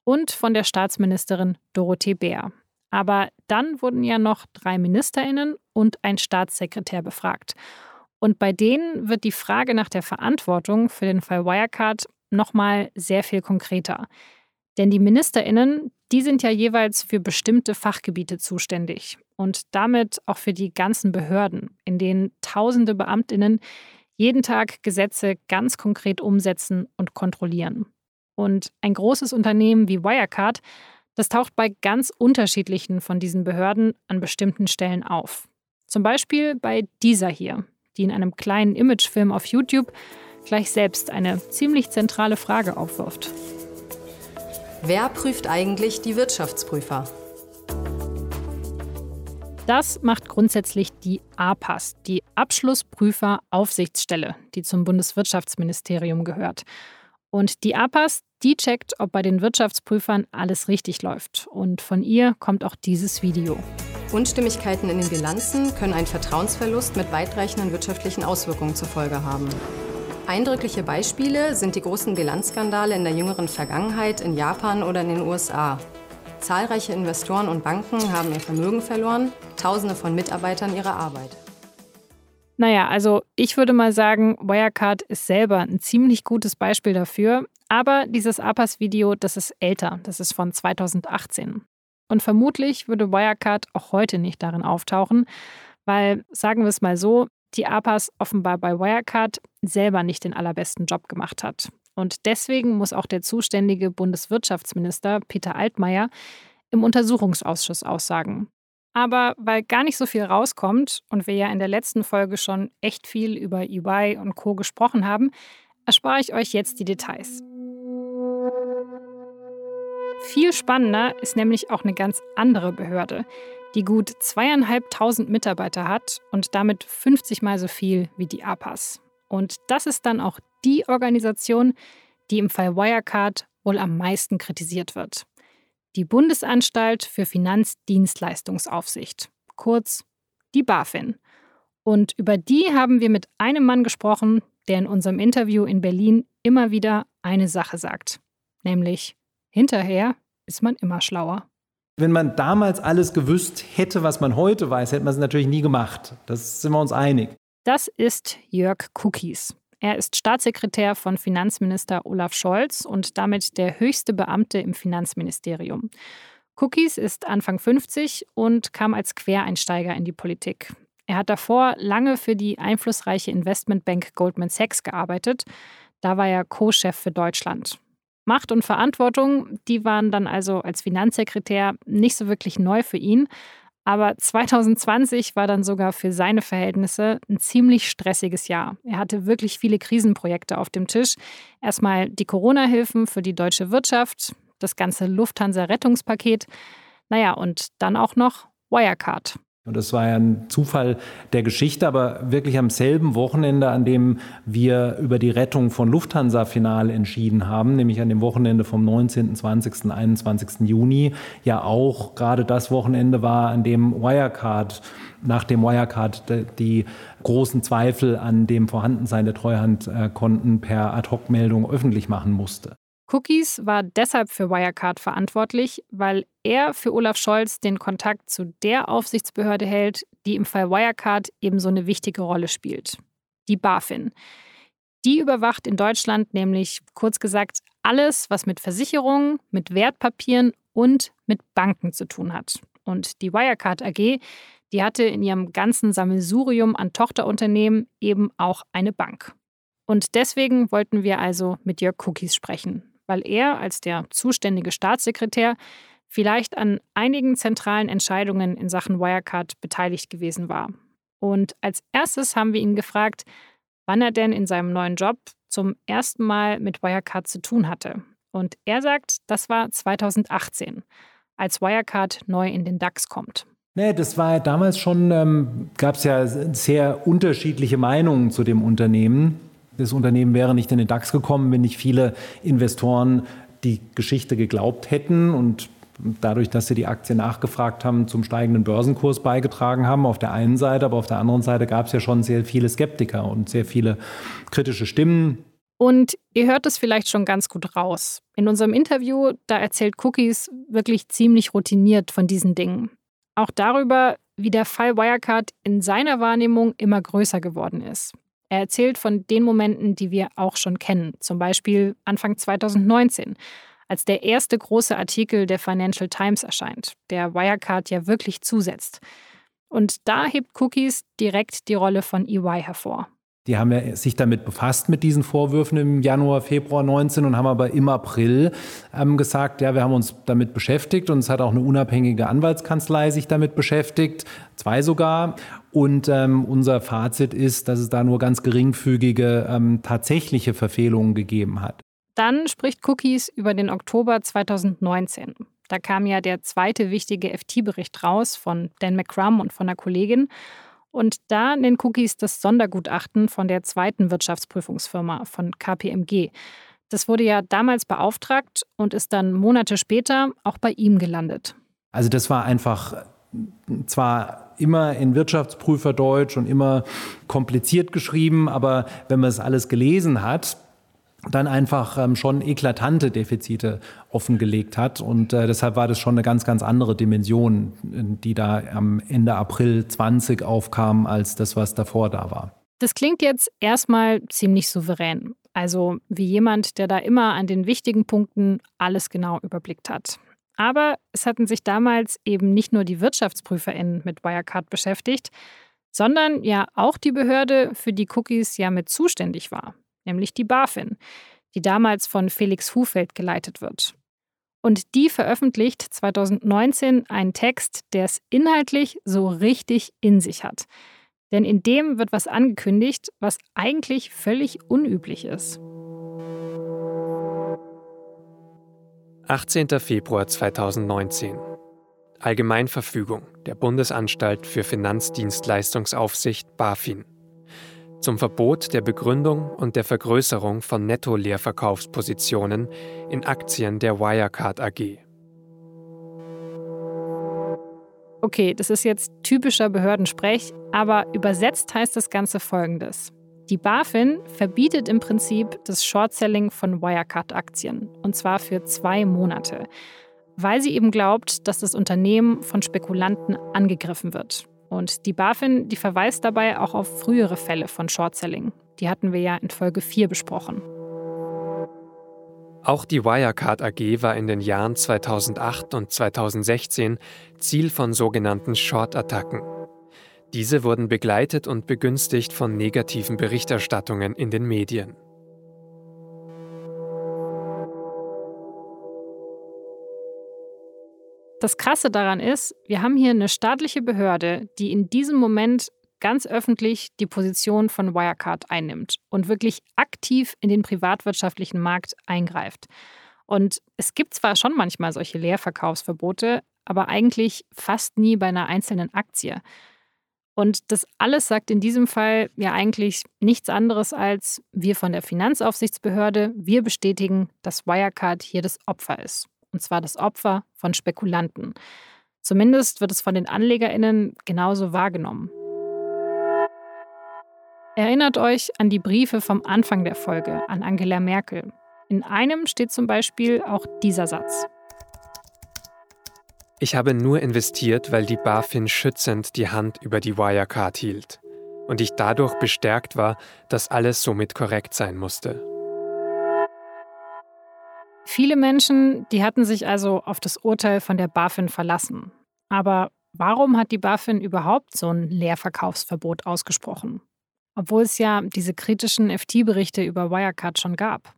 Und von der Staatsministerin Dorothee Bär. Aber dann wurden ja noch drei Ministerinnen und ein Staatssekretär befragt. Und bei denen wird die Frage nach der Verantwortung für den Fall Wirecard nochmal sehr viel konkreter. Denn die Ministerinnen, die sind ja jeweils für bestimmte Fachgebiete zuständig und damit auch für die ganzen Behörden, in denen tausende Beamtinnen jeden Tag Gesetze ganz konkret umsetzen und kontrollieren. Und ein großes Unternehmen wie Wirecard das taucht bei ganz unterschiedlichen von diesen Behörden an bestimmten Stellen auf. Zum Beispiel bei dieser hier, die in einem kleinen Imagefilm auf YouTube gleich selbst eine ziemlich zentrale Frage aufwirft. Wer prüft eigentlich die Wirtschaftsprüfer? Das macht grundsätzlich die APAS, die Abschlussprüfer-Aufsichtsstelle, die zum Bundeswirtschaftsministerium gehört. Und die APAS, die checkt, ob bei den Wirtschaftsprüfern alles richtig läuft. Und von ihr kommt auch dieses Video. Unstimmigkeiten in den Bilanzen können einen Vertrauensverlust mit weitreichenden wirtschaftlichen Auswirkungen zur Folge haben. Eindrückliche Beispiele sind die großen Bilanzskandale in der jüngeren Vergangenheit in Japan oder in den USA. Zahlreiche Investoren und Banken haben ihr Vermögen verloren, Tausende von Mitarbeitern ihre Arbeit. Naja, also ich würde mal sagen, Wirecard ist selber ein ziemlich gutes Beispiel dafür. Aber dieses APAS-Video, das ist älter, das ist von 2018. Und vermutlich würde Wirecard auch heute nicht darin auftauchen, weil, sagen wir es mal so, die APAS offenbar bei Wirecard selber nicht den allerbesten Job gemacht hat. Und deswegen muss auch der zuständige Bundeswirtschaftsminister Peter Altmaier im Untersuchungsausschuss aussagen. Aber weil gar nicht so viel rauskommt und wir ja in der letzten Folge schon echt viel über EY und Co. gesprochen haben, erspare ich euch jetzt die Details. Viel spannender ist nämlich auch eine ganz andere Behörde, die gut zweieinhalbtausend Mitarbeiter hat und damit 50 mal so viel wie die APAS. Und das ist dann auch die Organisation, die im Fall Wirecard wohl am meisten kritisiert wird die Bundesanstalt für Finanzdienstleistungsaufsicht, kurz die BaFin. Und über die haben wir mit einem Mann gesprochen, der in unserem Interview in Berlin immer wieder eine Sache sagt. Nämlich, hinterher ist man immer schlauer. Wenn man damals alles gewusst hätte, was man heute weiß, hätte man es natürlich nie gemacht. Das sind wir uns einig. Das ist Jörg Cookies. Er ist Staatssekretär von Finanzminister Olaf Scholz und damit der höchste Beamte im Finanzministerium. Cookies ist Anfang 50 und kam als Quereinsteiger in die Politik. Er hat davor lange für die einflussreiche Investmentbank Goldman Sachs gearbeitet. Da war er Co-Chef für Deutschland. Macht und Verantwortung, die waren dann also als Finanzsekretär nicht so wirklich neu für ihn. Aber 2020 war dann sogar für seine Verhältnisse ein ziemlich stressiges Jahr. Er hatte wirklich viele Krisenprojekte auf dem Tisch. Erstmal die Corona-Hilfen für die deutsche Wirtschaft, das ganze Lufthansa-Rettungspaket. Naja, und dann auch noch Wirecard. Und das war ja ein Zufall der Geschichte, aber wirklich am selben Wochenende, an dem wir über die Rettung von Lufthansa final entschieden haben, nämlich an dem Wochenende vom 19., 20., 21. Juni, ja auch gerade das Wochenende war, an dem Wirecard, nach dem Wirecard die großen Zweifel an dem Vorhandensein der Treuhandkonten per Ad-Hoc-Meldung öffentlich machen musste. Cookies war deshalb für Wirecard verantwortlich, weil er für Olaf Scholz den Kontakt zu der Aufsichtsbehörde hält, die im Fall Wirecard ebenso eine wichtige Rolle spielt. Die BaFin. Die überwacht in Deutschland nämlich, kurz gesagt, alles, was mit Versicherungen, mit Wertpapieren und mit Banken zu tun hat. Und die Wirecard AG, die hatte in ihrem ganzen Sammelsurium an Tochterunternehmen eben auch eine Bank. Und deswegen wollten wir also mit Jörg Cookies sprechen, weil er als der zuständige Staatssekretär vielleicht an einigen zentralen Entscheidungen in Sachen Wirecard beteiligt gewesen war. Und als erstes haben wir ihn gefragt, wann er denn in seinem neuen Job zum ersten Mal mit Wirecard zu tun hatte. Und er sagt, das war 2018, als Wirecard neu in den DAX kommt. Nee, das war damals schon, ähm, gab es ja sehr unterschiedliche Meinungen zu dem Unternehmen. Das Unternehmen wäre nicht in den DAX gekommen, wenn nicht viele Investoren die Geschichte geglaubt hätten und dadurch, dass sie die Aktie nachgefragt haben, zum steigenden Börsenkurs beigetragen haben, auf der einen Seite, aber auf der anderen Seite gab es ja schon sehr viele Skeptiker und sehr viele kritische Stimmen. Und ihr hört es vielleicht schon ganz gut raus. In unserem Interview, da erzählt Cookies wirklich ziemlich routiniert von diesen Dingen. Auch darüber, wie der Fall Wirecard in seiner Wahrnehmung immer größer geworden ist. Er erzählt von den Momenten, die wir auch schon kennen, zum Beispiel Anfang 2019, als der erste große Artikel der Financial Times erscheint, der Wirecard ja wirklich zusetzt. Und da hebt Cookies direkt die Rolle von EY hervor. Die haben ja sich damit befasst mit diesen Vorwürfen im Januar, Februar 19 und haben aber im April ähm, gesagt, ja, wir haben uns damit beschäftigt und es hat auch eine unabhängige Anwaltskanzlei sich damit beschäftigt, zwei sogar. Und ähm, unser Fazit ist, dass es da nur ganz geringfügige ähm, tatsächliche Verfehlungen gegeben hat. Dann spricht Cookies über den Oktober 2019. Da kam ja der zweite wichtige FT-Bericht raus von Dan McCrum und von einer Kollegin. Und da nennt Cookies das Sondergutachten von der zweiten Wirtschaftsprüfungsfirma von KPMG. Das wurde ja damals beauftragt und ist dann Monate später auch bei ihm gelandet. Also das war einfach zwar immer in Wirtschaftsprüferdeutsch und immer kompliziert geschrieben, aber wenn man es alles gelesen hat, dann einfach ähm, schon eklatante Defizite offengelegt hat. Und äh, deshalb war das schon eine ganz, ganz andere Dimension, die da am Ende April 20 aufkam, als das, was davor da war. Das klingt jetzt erstmal ziemlich souverän. Also wie jemand, der da immer an den wichtigen Punkten alles genau überblickt hat. Aber es hatten sich damals eben nicht nur die WirtschaftsprüferInnen mit Wirecard beschäftigt, sondern ja auch die Behörde, für die Cookies ja mit zuständig war, nämlich die BaFin, die damals von Felix Hufeld geleitet wird. Und die veröffentlicht 2019 einen Text, der es inhaltlich so richtig in sich hat. Denn in dem wird was angekündigt, was eigentlich völlig unüblich ist. 18. Februar 2019. Allgemeinverfügung der Bundesanstalt für Finanzdienstleistungsaufsicht BaFin zum Verbot der Begründung und der Vergrößerung von Netto-Leerverkaufspositionen in Aktien der Wirecard AG. Okay, das ist jetzt typischer Behördensprech, aber übersetzt heißt das Ganze folgendes. Die BaFin verbietet im Prinzip das Short-Selling von Wirecard-Aktien, und zwar für zwei Monate, weil sie eben glaubt, dass das Unternehmen von Spekulanten angegriffen wird. Und die BaFin, die verweist dabei auch auf frühere Fälle von Short-Selling. Die hatten wir ja in Folge 4 besprochen. Auch die Wirecard AG war in den Jahren 2008 und 2016 Ziel von sogenannten Short-Attacken. Diese wurden begleitet und begünstigt von negativen Berichterstattungen in den Medien. Das Krasse daran ist, wir haben hier eine staatliche Behörde, die in diesem Moment ganz öffentlich die Position von Wirecard einnimmt und wirklich aktiv in den privatwirtschaftlichen Markt eingreift. Und es gibt zwar schon manchmal solche Leerverkaufsverbote, aber eigentlich fast nie bei einer einzelnen Aktie. Und das alles sagt in diesem Fall ja eigentlich nichts anderes als wir von der Finanzaufsichtsbehörde, wir bestätigen, dass Wirecard hier das Opfer ist. Und zwar das Opfer von Spekulanten. Zumindest wird es von den Anlegerinnen genauso wahrgenommen. Erinnert euch an die Briefe vom Anfang der Folge an Angela Merkel. In einem steht zum Beispiel auch dieser Satz. Ich habe nur investiert, weil die BaFin schützend die Hand über die Wirecard hielt und ich dadurch bestärkt war, dass alles somit korrekt sein musste. Viele Menschen, die hatten sich also auf das Urteil von der BaFin verlassen. Aber warum hat die BaFin überhaupt so ein Leerverkaufsverbot ausgesprochen? Obwohl es ja diese kritischen FT-Berichte über Wirecard schon gab.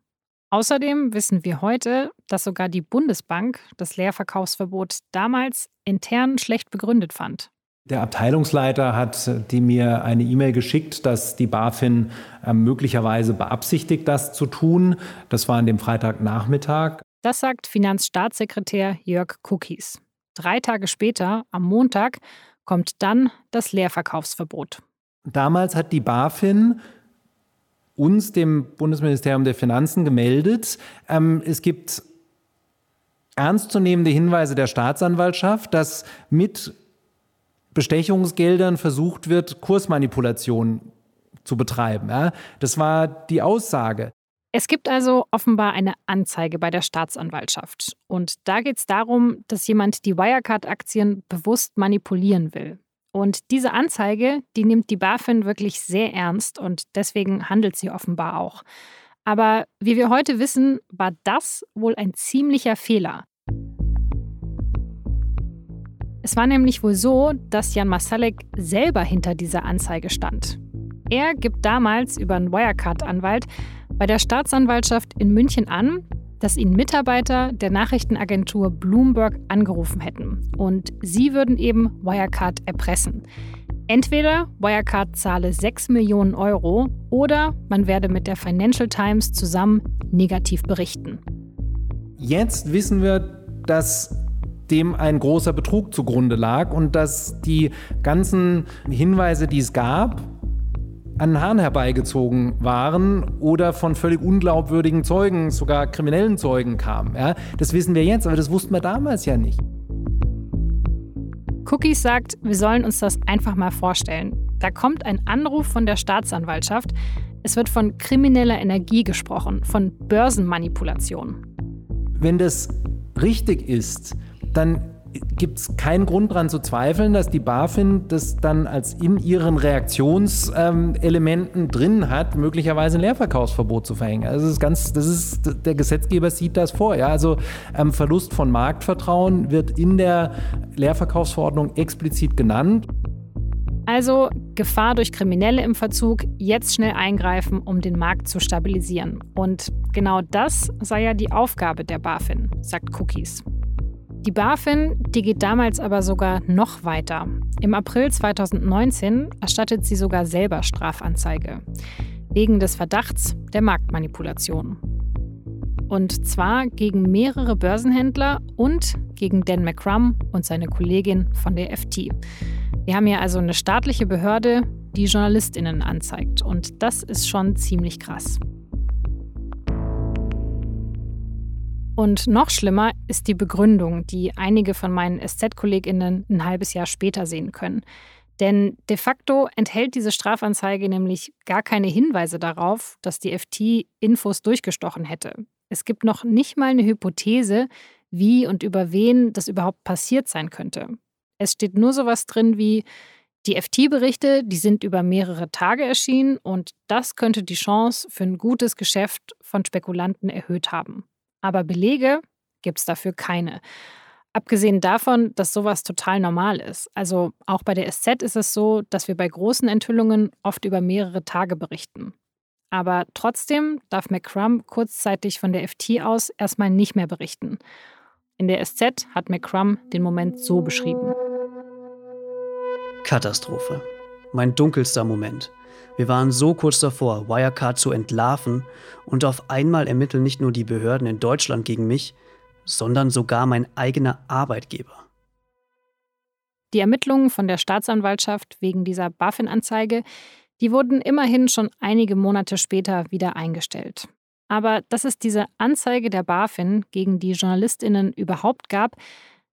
Außerdem wissen wir heute, dass sogar die Bundesbank das Leerverkaufsverbot damals intern schlecht begründet fand. Der Abteilungsleiter hat die mir eine E-Mail geschickt, dass die BaFin äh, möglicherweise beabsichtigt, das zu tun. Das war an dem Freitagnachmittag. Das sagt Finanzstaatssekretär Jörg Cookies. Drei Tage später, am Montag, kommt dann das Leerverkaufsverbot. Damals hat die BaFin uns, dem Bundesministerium der Finanzen, gemeldet. Ähm, es gibt ernstzunehmende Hinweise der Staatsanwaltschaft, dass mit Bestechungsgeldern versucht wird, Kursmanipulation zu betreiben. Ja? Das war die Aussage. Es gibt also offenbar eine Anzeige bei der Staatsanwaltschaft. Und da geht es darum, dass jemand die Wirecard-Aktien bewusst manipulieren will. Und diese Anzeige, die nimmt die BaFin wirklich sehr ernst und deswegen handelt sie offenbar auch. Aber wie wir heute wissen, war das wohl ein ziemlicher Fehler. Es war nämlich wohl so, dass Jan Masalek selber hinter dieser Anzeige stand. Er gibt damals über einen Wirecard-Anwalt bei der Staatsanwaltschaft in München an, dass ihn Mitarbeiter der Nachrichtenagentur Bloomberg angerufen hätten und sie würden eben Wirecard erpressen. Entweder Wirecard zahle 6 Millionen Euro oder man werde mit der Financial Times zusammen negativ berichten. Jetzt wissen wir, dass dem ein großer Betrug zugrunde lag und dass die ganzen Hinweise, die es gab, an den Haaren herbeigezogen waren oder von völlig unglaubwürdigen Zeugen, sogar kriminellen Zeugen kamen. Ja, das wissen wir jetzt, aber das wussten wir damals ja nicht. Cookies sagt, wir sollen uns das einfach mal vorstellen. Da kommt ein Anruf von der Staatsanwaltschaft. Es wird von krimineller Energie gesprochen, von Börsenmanipulation. Wenn das richtig ist, dann gibt es keinen Grund daran zu zweifeln, dass die BaFin das dann als in ihren Reaktionselementen drin hat, möglicherweise ein Leerverkaufsverbot zu verhängen. Also das ist ganz, das ist, der Gesetzgeber sieht das vor. Ja? Also ähm, Verlust von Marktvertrauen wird in der Leerverkaufsverordnung explizit genannt. Also Gefahr durch Kriminelle im Verzug, jetzt schnell eingreifen, um den Markt zu stabilisieren. Und genau das sei ja die Aufgabe der BaFin, sagt Cookies. Die BaFin, die geht damals aber sogar noch weiter. Im April 2019 erstattet sie sogar selber Strafanzeige. Wegen des Verdachts der Marktmanipulation. Und zwar gegen mehrere Börsenhändler und gegen Dan McCrum und seine Kollegin von der FT. Wir haben hier also eine staatliche Behörde, die JournalistInnen anzeigt. Und das ist schon ziemlich krass. Und noch schlimmer ist die Begründung, die einige von meinen SZ-KollegInnen ein halbes Jahr später sehen können. Denn de facto enthält diese Strafanzeige nämlich gar keine Hinweise darauf, dass die FT Infos durchgestochen hätte. Es gibt noch nicht mal eine Hypothese, wie und über wen das überhaupt passiert sein könnte. Es steht nur sowas drin wie, die FT-Berichte, die sind über mehrere Tage erschienen und das könnte die Chance für ein gutes Geschäft von Spekulanten erhöht haben. Aber Belege gibt es dafür keine. Abgesehen davon, dass sowas total normal ist. Also auch bei der SZ ist es so, dass wir bei großen Enthüllungen oft über mehrere Tage berichten. Aber trotzdem darf McCrum kurzzeitig von der FT aus erstmal nicht mehr berichten. In der SZ hat McCrum den Moment so beschrieben. Katastrophe. Mein dunkelster Moment. Wir waren so kurz davor, Wirecard zu entlarven und auf einmal ermitteln nicht nur die Behörden in Deutschland gegen mich, sondern sogar mein eigener Arbeitgeber. Die Ermittlungen von der Staatsanwaltschaft wegen dieser BaFin-Anzeige, die wurden immerhin schon einige Monate später wieder eingestellt. Aber dass es diese Anzeige der BaFin gegen die Journalistinnen überhaupt gab,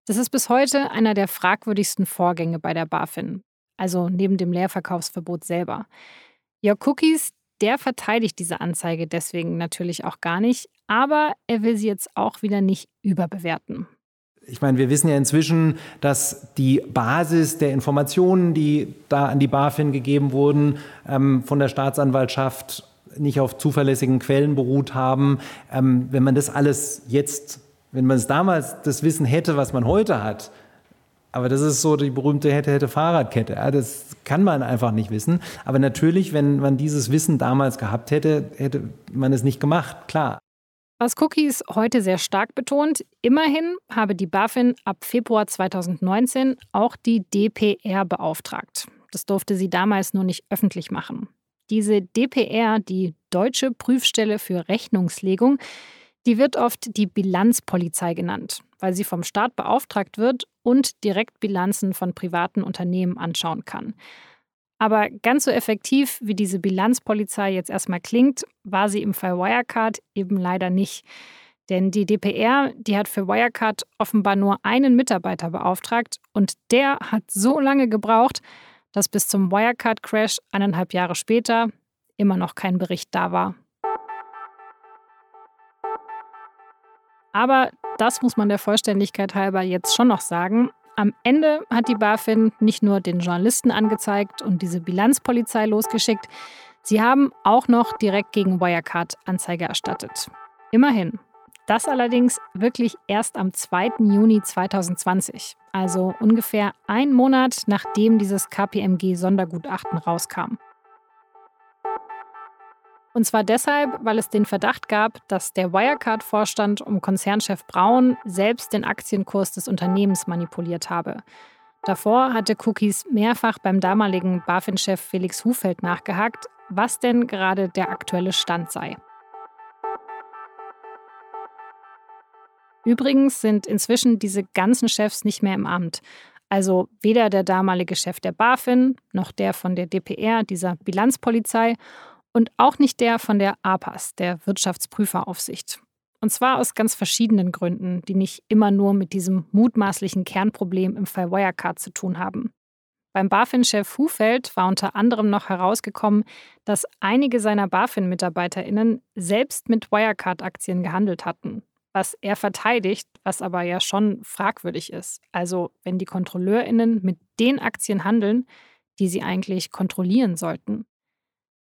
das ist bis heute einer der fragwürdigsten Vorgänge bei der BaFin, also neben dem Leerverkaufsverbot selber. Jörg Cookies, der verteidigt diese Anzeige deswegen natürlich auch gar nicht, aber er will sie jetzt auch wieder nicht überbewerten. Ich meine, wir wissen ja inzwischen, dass die Basis der Informationen, die da an die BaFin gegeben wurden, ähm, von der Staatsanwaltschaft nicht auf zuverlässigen Quellen beruht haben. Ähm, wenn man das alles jetzt, wenn man es damals das Wissen hätte, was man heute hat, aber das ist so die berühmte hätte, hätte Fahrradkette. Ja, das kann man einfach nicht wissen. Aber natürlich, wenn man dieses Wissen damals gehabt hätte, hätte man es nicht gemacht, klar. Was Cookies heute sehr stark betont, immerhin habe die BaFin ab Februar 2019 auch die DPR beauftragt. Das durfte sie damals nur nicht öffentlich machen. Diese DPR, die Deutsche Prüfstelle für Rechnungslegung, die wird oft die Bilanzpolizei genannt, weil sie vom Staat beauftragt wird und direkt Bilanzen von privaten Unternehmen anschauen kann. Aber ganz so effektiv, wie diese Bilanzpolizei jetzt erstmal klingt, war sie im Fall Wirecard eben leider nicht. Denn die DPR, die hat für Wirecard offenbar nur einen Mitarbeiter beauftragt und der hat so lange gebraucht, dass bis zum Wirecard-Crash eineinhalb Jahre später immer noch kein Bericht da war. Aber das muss man der Vollständigkeit halber jetzt schon noch sagen. Am Ende hat die BaFin nicht nur den Journalisten angezeigt und diese Bilanzpolizei losgeschickt, sie haben auch noch direkt gegen Wirecard Anzeige erstattet. Immerhin. Das allerdings wirklich erst am 2. Juni 2020, also ungefähr ein Monat nachdem dieses KPMG-Sondergutachten rauskam. Und zwar deshalb, weil es den Verdacht gab, dass der Wirecard-Vorstand um Konzernchef Braun selbst den Aktienkurs des Unternehmens manipuliert habe. Davor hatte Cookies mehrfach beim damaligen BaFin-Chef Felix Hufeld nachgehakt, was denn gerade der aktuelle Stand sei. Übrigens sind inzwischen diese ganzen Chefs nicht mehr im Amt. Also weder der damalige Chef der BaFin noch der von der DPR, dieser Bilanzpolizei, und auch nicht der von der APAS, der Wirtschaftsprüferaufsicht. Und zwar aus ganz verschiedenen Gründen, die nicht immer nur mit diesem mutmaßlichen Kernproblem im Fall Wirecard zu tun haben. Beim BaFin-Chef Hufeld war unter anderem noch herausgekommen, dass einige seiner BaFin-MitarbeiterInnen selbst mit Wirecard-Aktien gehandelt hatten, was er verteidigt, was aber ja schon fragwürdig ist. Also, wenn die KontrolleurInnen mit den Aktien handeln, die sie eigentlich kontrollieren sollten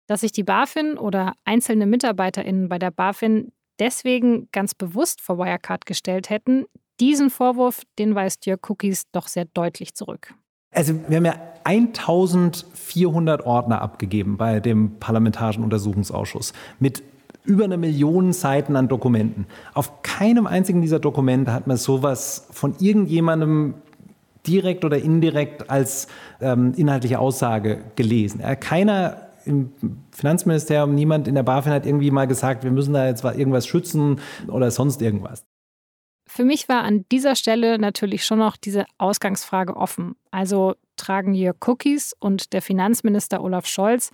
dass sich die BaFin oder einzelne MitarbeiterInnen bei der BaFin deswegen ganz bewusst vor Wirecard gestellt hätten, diesen Vorwurf, den weist Jörg Cookies doch sehr deutlich zurück. Also wir haben ja 1400 Ordner abgegeben bei dem Parlamentarischen Untersuchungsausschuss mit über eine Million Seiten an Dokumenten. Auf keinem einzigen dieser Dokumente hat man sowas von irgendjemandem direkt oder indirekt als ähm, inhaltliche Aussage gelesen. Keiner im Finanzministerium, niemand in der BaFin hat irgendwie mal gesagt, wir müssen da jetzt irgendwas schützen oder sonst irgendwas. Für mich war an dieser Stelle natürlich schon noch diese Ausgangsfrage offen. Also tragen Jörg Cookies und der Finanzminister Olaf Scholz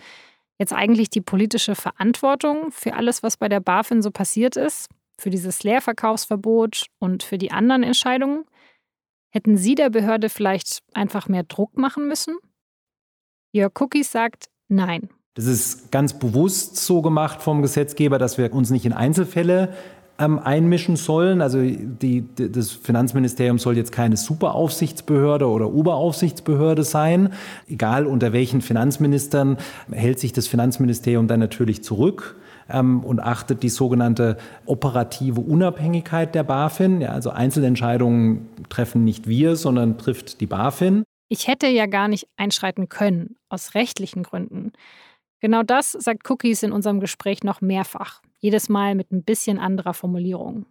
jetzt eigentlich die politische Verantwortung für alles, was bei der BaFin so passiert ist? für dieses Leerverkaufsverbot und für die anderen Entscheidungen? Hätten Sie der Behörde vielleicht einfach mehr Druck machen müssen? Jörg Cookies sagt nein. Das ist ganz bewusst so gemacht vom Gesetzgeber, dass wir uns nicht in Einzelfälle ähm, einmischen sollen. Also die, das Finanzministerium soll jetzt keine Superaufsichtsbehörde oder Oberaufsichtsbehörde sein. Egal unter welchen Finanzministern hält sich das Finanzministerium dann natürlich zurück ähm, und achtet die sogenannte operative Unabhängigkeit der BaFin. Ja, also Einzelentscheidungen treffen nicht wir, sondern trifft die BaFin. Ich hätte ja gar nicht einschreiten können, aus rechtlichen Gründen. Genau das sagt Cookies in unserem Gespräch noch mehrfach, jedes Mal mit ein bisschen anderer Formulierung.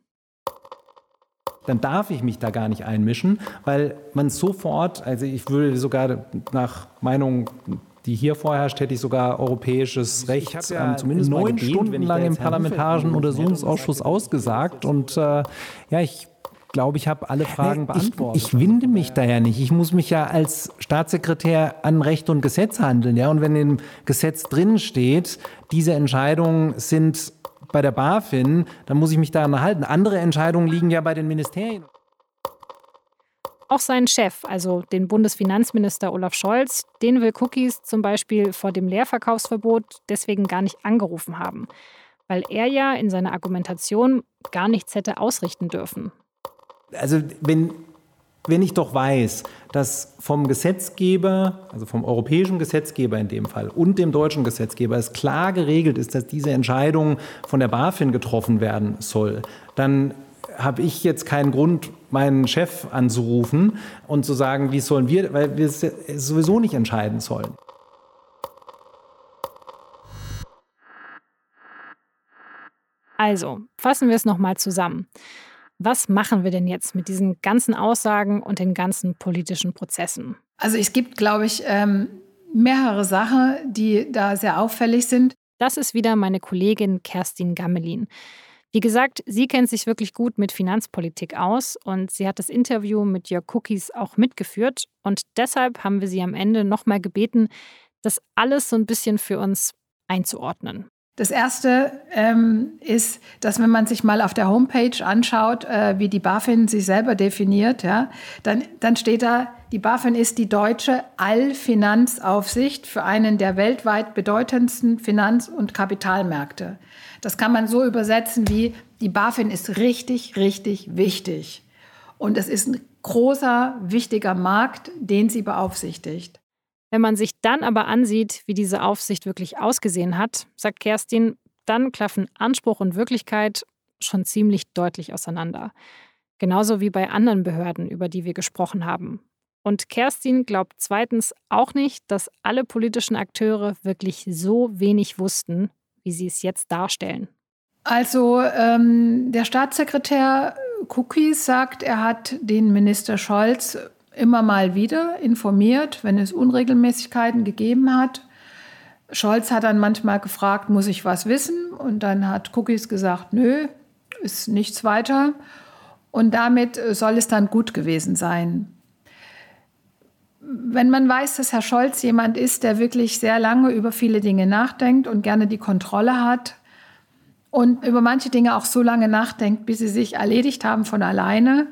Dann darf ich mich da gar nicht einmischen, weil man sofort, also ich würde sogar nach Meinung die hier vorherrscht, hätte ich sogar europäisches Recht ja ähm, zumindest neun Stunden lang im Parlamentarischen Untersuchungsausschuss ausgesagt. Und äh, ja, ich glaube, ich habe alle Fragen beantwortet. Ich, ich winde mich da ja nicht. Ich muss mich ja als Staatssekretär an Recht und Gesetz handeln. Ja? Und wenn im Gesetz drin steht, diese Entscheidungen sind bei der BaFin, dann muss ich mich daran halten. Andere Entscheidungen liegen ja bei den Ministerien. Auch seinen Chef, also den Bundesfinanzminister Olaf Scholz, den will Cookies zum Beispiel vor dem Leerverkaufsverbot deswegen gar nicht angerufen haben, weil er ja in seiner Argumentation gar nichts hätte ausrichten dürfen. Also wenn, wenn ich doch weiß, dass vom Gesetzgeber, also vom europäischen Gesetzgeber in dem Fall und dem deutschen Gesetzgeber es klar geregelt ist, dass diese Entscheidung von der BaFin getroffen werden soll, dann habe ich jetzt keinen Grund, meinen Chef anzurufen und zu sagen, wie sollen wir, weil wir es sowieso nicht entscheiden sollen. Also, fassen wir es nochmal zusammen. Was machen wir denn jetzt mit diesen ganzen Aussagen und den ganzen politischen Prozessen? Also es gibt, glaube ich, ähm, mehrere Sachen, die da sehr auffällig sind. Das ist wieder meine Kollegin Kerstin Gammelin. Wie gesagt, sie kennt sich wirklich gut mit Finanzpolitik aus und sie hat das Interview mit Jörg Cookies auch mitgeführt. Und deshalb haben wir sie am Ende nochmal gebeten, das alles so ein bisschen für uns einzuordnen. Das erste ähm, ist, dass wenn man sich mal auf der Homepage anschaut, äh, wie die BaFin sich selber definiert, ja, dann, dann steht da, die BaFin ist die deutsche Allfinanzaufsicht für einen der weltweit bedeutendsten Finanz- und Kapitalmärkte. Das kann man so übersetzen wie, die BaFin ist richtig, richtig wichtig. Und es ist ein großer, wichtiger Markt, den sie beaufsichtigt. Wenn man sich dann aber ansieht, wie diese Aufsicht wirklich ausgesehen hat, sagt Kerstin, dann klaffen Anspruch und Wirklichkeit schon ziemlich deutlich auseinander. Genauso wie bei anderen Behörden, über die wir gesprochen haben. Und Kerstin glaubt zweitens auch nicht, dass alle politischen Akteure wirklich so wenig wussten, wie sie es jetzt darstellen? Also ähm, der Staatssekretär Cookies sagt, er hat den Minister Scholz immer mal wieder informiert, wenn es Unregelmäßigkeiten gegeben hat. Scholz hat dann manchmal gefragt, muss ich was wissen? Und dann hat Cookies gesagt, nö, ist nichts weiter. Und damit soll es dann gut gewesen sein wenn man weiß, dass Herr Scholz jemand ist, der wirklich sehr lange über viele Dinge nachdenkt und gerne die Kontrolle hat und über manche Dinge auch so lange nachdenkt, bis sie sich erledigt haben von alleine,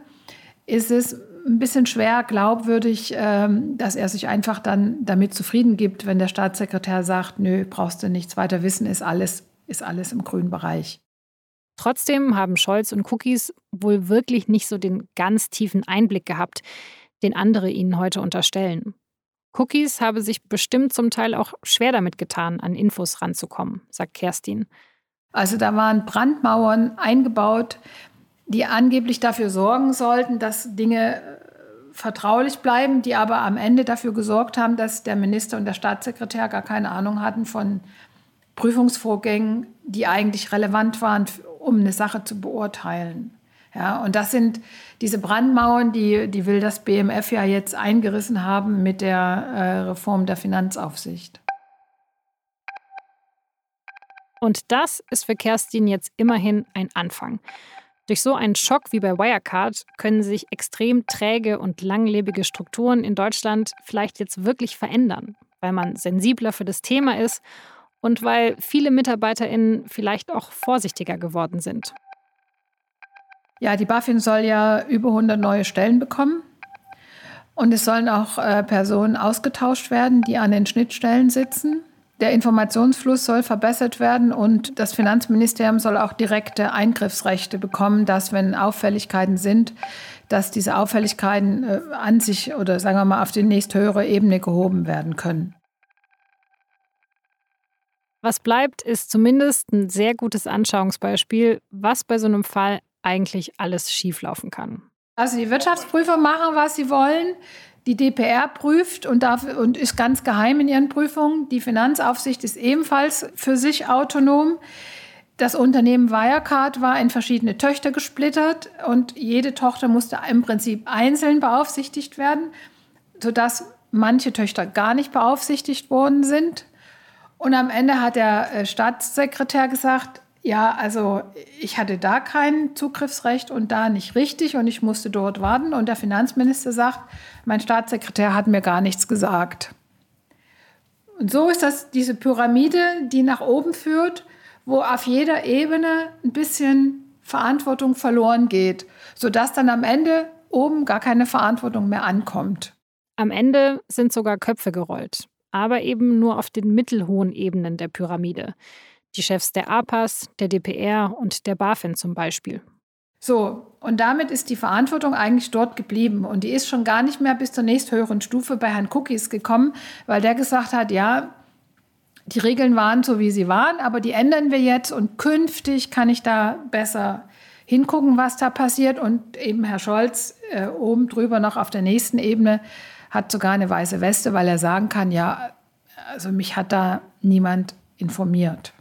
ist es ein bisschen schwer glaubwürdig, ähm, dass er sich einfach dann damit zufrieden gibt, wenn der Staatssekretär sagt, nö, brauchst du nichts weiter wissen, ist alles, ist alles im grünen Bereich. Trotzdem haben Scholz und Cookies wohl wirklich nicht so den ganz tiefen Einblick gehabt den andere ihnen heute unterstellen. Cookies habe sich bestimmt zum Teil auch schwer damit getan, an Infos ranzukommen, sagt Kerstin. Also da waren Brandmauern eingebaut, die angeblich dafür sorgen sollten, dass Dinge äh, vertraulich bleiben, die aber am Ende dafür gesorgt haben, dass der Minister und der Staatssekretär gar keine Ahnung hatten von Prüfungsvorgängen, die eigentlich relevant waren, um eine Sache zu beurteilen. Ja, und das sind diese Brandmauern, die, die will das BMF ja jetzt eingerissen haben mit der äh, Reform der Finanzaufsicht. Und das ist für Kerstin jetzt immerhin ein Anfang. Durch so einen Schock wie bei Wirecard können sich extrem träge und langlebige Strukturen in Deutschland vielleicht jetzt wirklich verändern, weil man sensibler für das Thema ist und weil viele MitarbeiterInnen vielleicht auch vorsichtiger geworden sind. Ja, die BaFin soll ja über 100 neue Stellen bekommen. Und es sollen auch äh, Personen ausgetauscht werden, die an den Schnittstellen sitzen. Der Informationsfluss soll verbessert werden und das Finanzministerium soll auch direkte Eingriffsrechte bekommen, dass wenn Auffälligkeiten sind, dass diese Auffälligkeiten äh, an sich oder sagen wir mal auf die nächsthöhere Ebene gehoben werden können. Was bleibt, ist zumindest ein sehr gutes Anschauungsbeispiel, was bei so einem Fall eigentlich alles schieflaufen kann. Also die Wirtschaftsprüfer machen, was sie wollen. Die DPR prüft und, darf, und ist ganz geheim in ihren Prüfungen. Die Finanzaufsicht ist ebenfalls für sich autonom. Das Unternehmen Wirecard war in verschiedene Töchter gesplittert und jede Tochter musste im Prinzip einzeln beaufsichtigt werden, sodass manche Töchter gar nicht beaufsichtigt worden sind. Und am Ende hat der äh, Staatssekretär gesagt, ja, also ich hatte da kein Zugriffsrecht und da nicht richtig und ich musste dort warten. Und der Finanzminister sagt, mein Staatssekretär hat mir gar nichts gesagt. Und so ist das diese Pyramide, die nach oben führt, wo auf jeder Ebene ein bisschen Verantwortung verloren geht, sodass dann am Ende oben gar keine Verantwortung mehr ankommt. Am Ende sind sogar Köpfe gerollt, aber eben nur auf den mittelhohen Ebenen der Pyramide die Chefs der APAS, der DPR und der BaFin zum Beispiel. So, und damit ist die Verantwortung eigentlich dort geblieben. Und die ist schon gar nicht mehr bis zur nächsthöheren Stufe bei Herrn Cookies gekommen, weil der gesagt hat, ja, die Regeln waren so, wie sie waren, aber die ändern wir jetzt und künftig kann ich da besser hingucken, was da passiert. Und eben Herr Scholz äh, oben drüber noch auf der nächsten Ebene hat sogar eine weiße Weste, weil er sagen kann, ja, also mich hat da niemand informiert.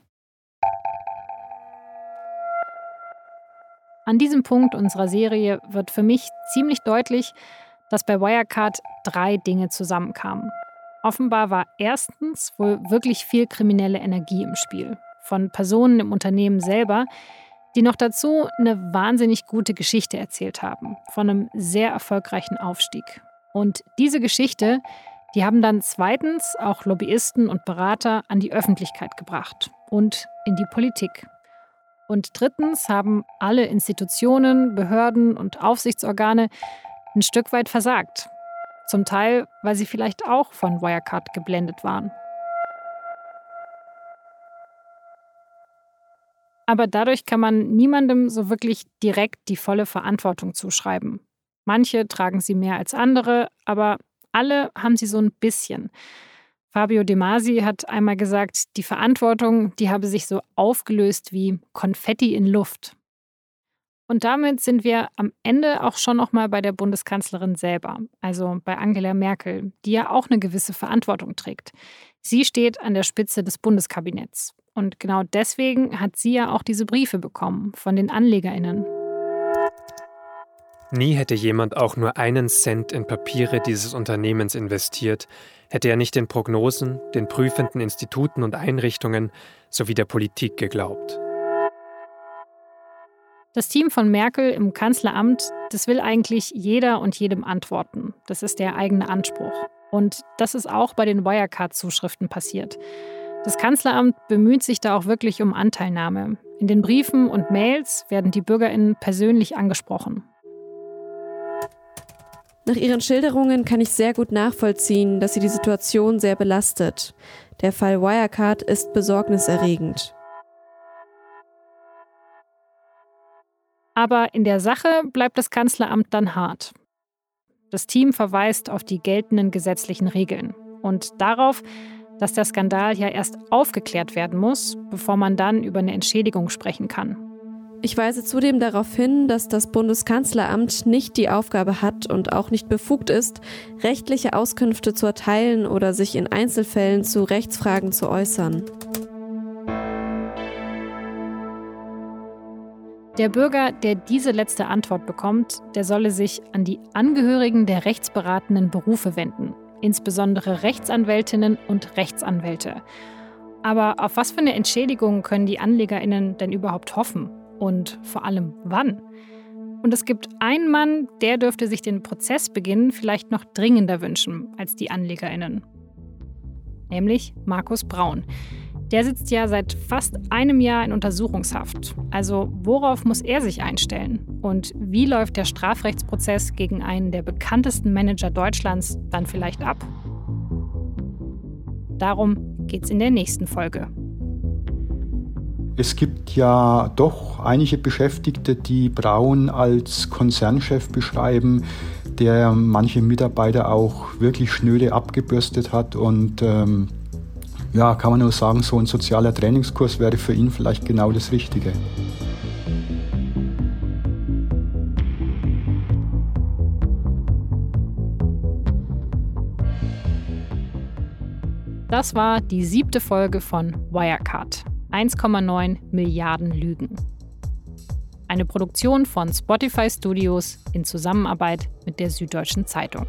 An diesem Punkt unserer Serie wird für mich ziemlich deutlich, dass bei Wirecard drei Dinge zusammenkamen. Offenbar war erstens wohl wirklich viel kriminelle Energie im Spiel. Von Personen im Unternehmen selber, die noch dazu eine wahnsinnig gute Geschichte erzählt haben. Von einem sehr erfolgreichen Aufstieg. Und diese Geschichte, die haben dann zweitens auch Lobbyisten und Berater an die Öffentlichkeit gebracht und in die Politik. Und drittens haben alle Institutionen, Behörden und Aufsichtsorgane ein Stück weit versagt. Zum Teil, weil sie vielleicht auch von Wirecard geblendet waren. Aber dadurch kann man niemandem so wirklich direkt die volle Verantwortung zuschreiben. Manche tragen sie mehr als andere, aber alle haben sie so ein bisschen. Fabio De Masi hat einmal gesagt, die Verantwortung, die habe sich so aufgelöst wie Konfetti in Luft. Und damit sind wir am Ende auch schon noch mal bei der Bundeskanzlerin selber, also bei Angela Merkel, die ja auch eine gewisse Verantwortung trägt. Sie steht an der Spitze des Bundeskabinetts. Und genau deswegen hat sie ja auch diese Briefe bekommen von den Anlegerinnen. Nie hätte jemand auch nur einen Cent in Papiere dieses Unternehmens investiert, hätte er nicht den Prognosen, den prüfenden Instituten und Einrichtungen sowie der Politik geglaubt. Das Team von Merkel im Kanzleramt, das will eigentlich jeder und jedem antworten. Das ist der eigene Anspruch. Und das ist auch bei den Wirecard-Zuschriften passiert. Das Kanzleramt bemüht sich da auch wirklich um Anteilnahme. In den Briefen und Mails werden die Bürgerinnen persönlich angesprochen. Nach ihren Schilderungen kann ich sehr gut nachvollziehen, dass sie die Situation sehr belastet. Der Fall Wirecard ist besorgniserregend. Aber in der Sache bleibt das Kanzleramt dann hart. Das Team verweist auf die geltenden gesetzlichen Regeln und darauf, dass der Skandal ja erst aufgeklärt werden muss, bevor man dann über eine Entschädigung sprechen kann. Ich weise zudem darauf hin, dass das Bundeskanzleramt nicht die Aufgabe hat und auch nicht befugt ist, rechtliche Auskünfte zu erteilen oder sich in Einzelfällen zu Rechtsfragen zu äußern. Der Bürger, der diese letzte Antwort bekommt, der solle sich an die Angehörigen der rechtsberatenden Berufe wenden, insbesondere Rechtsanwältinnen und Rechtsanwälte. Aber auf was für eine Entschädigung können die Anlegerinnen denn überhaupt hoffen? Und vor allem wann. Und es gibt einen Mann, der dürfte sich den Prozessbeginn vielleicht noch dringender wünschen als die Anlegerinnen. Nämlich Markus Braun. Der sitzt ja seit fast einem Jahr in Untersuchungshaft. Also worauf muss er sich einstellen? Und wie läuft der Strafrechtsprozess gegen einen der bekanntesten Manager Deutschlands dann vielleicht ab? Darum geht's in der nächsten Folge. Es gibt ja doch einige Beschäftigte, die Braun als Konzernchef beschreiben, der manche Mitarbeiter auch wirklich schnöde abgebürstet hat und ähm, ja, kann man nur sagen, so ein sozialer Trainingskurs wäre für ihn vielleicht genau das Richtige. Das war die siebte Folge von Wirecard. 1,9 Milliarden Lügen. Eine Produktion von Spotify Studios in Zusammenarbeit mit der Süddeutschen Zeitung.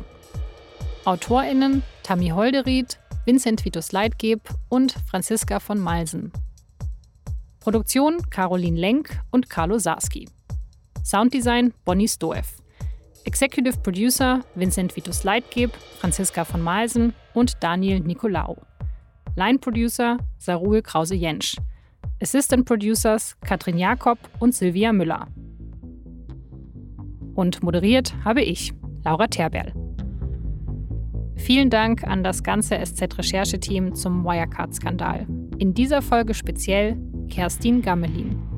AutorInnen Tammy Holderied, Vincent Vitus Leitgeb und Franziska von Malsen. Produktion Caroline Lenk und Carlo Sarski. Sounddesign Bonnie Stoev. Executive Producer Vincent Vitus Leitgeb, Franziska von Malsen und Daniel Nicolaou. Line Producer Sarul Krause-Jensch. Assistant Producers Katrin Jakob und Silvia Müller. Und moderiert habe ich, Laura Terberl. Vielen Dank an das ganze SZ-Rechercheteam zum Wirecard-Skandal. In dieser Folge speziell Kerstin Gammelin.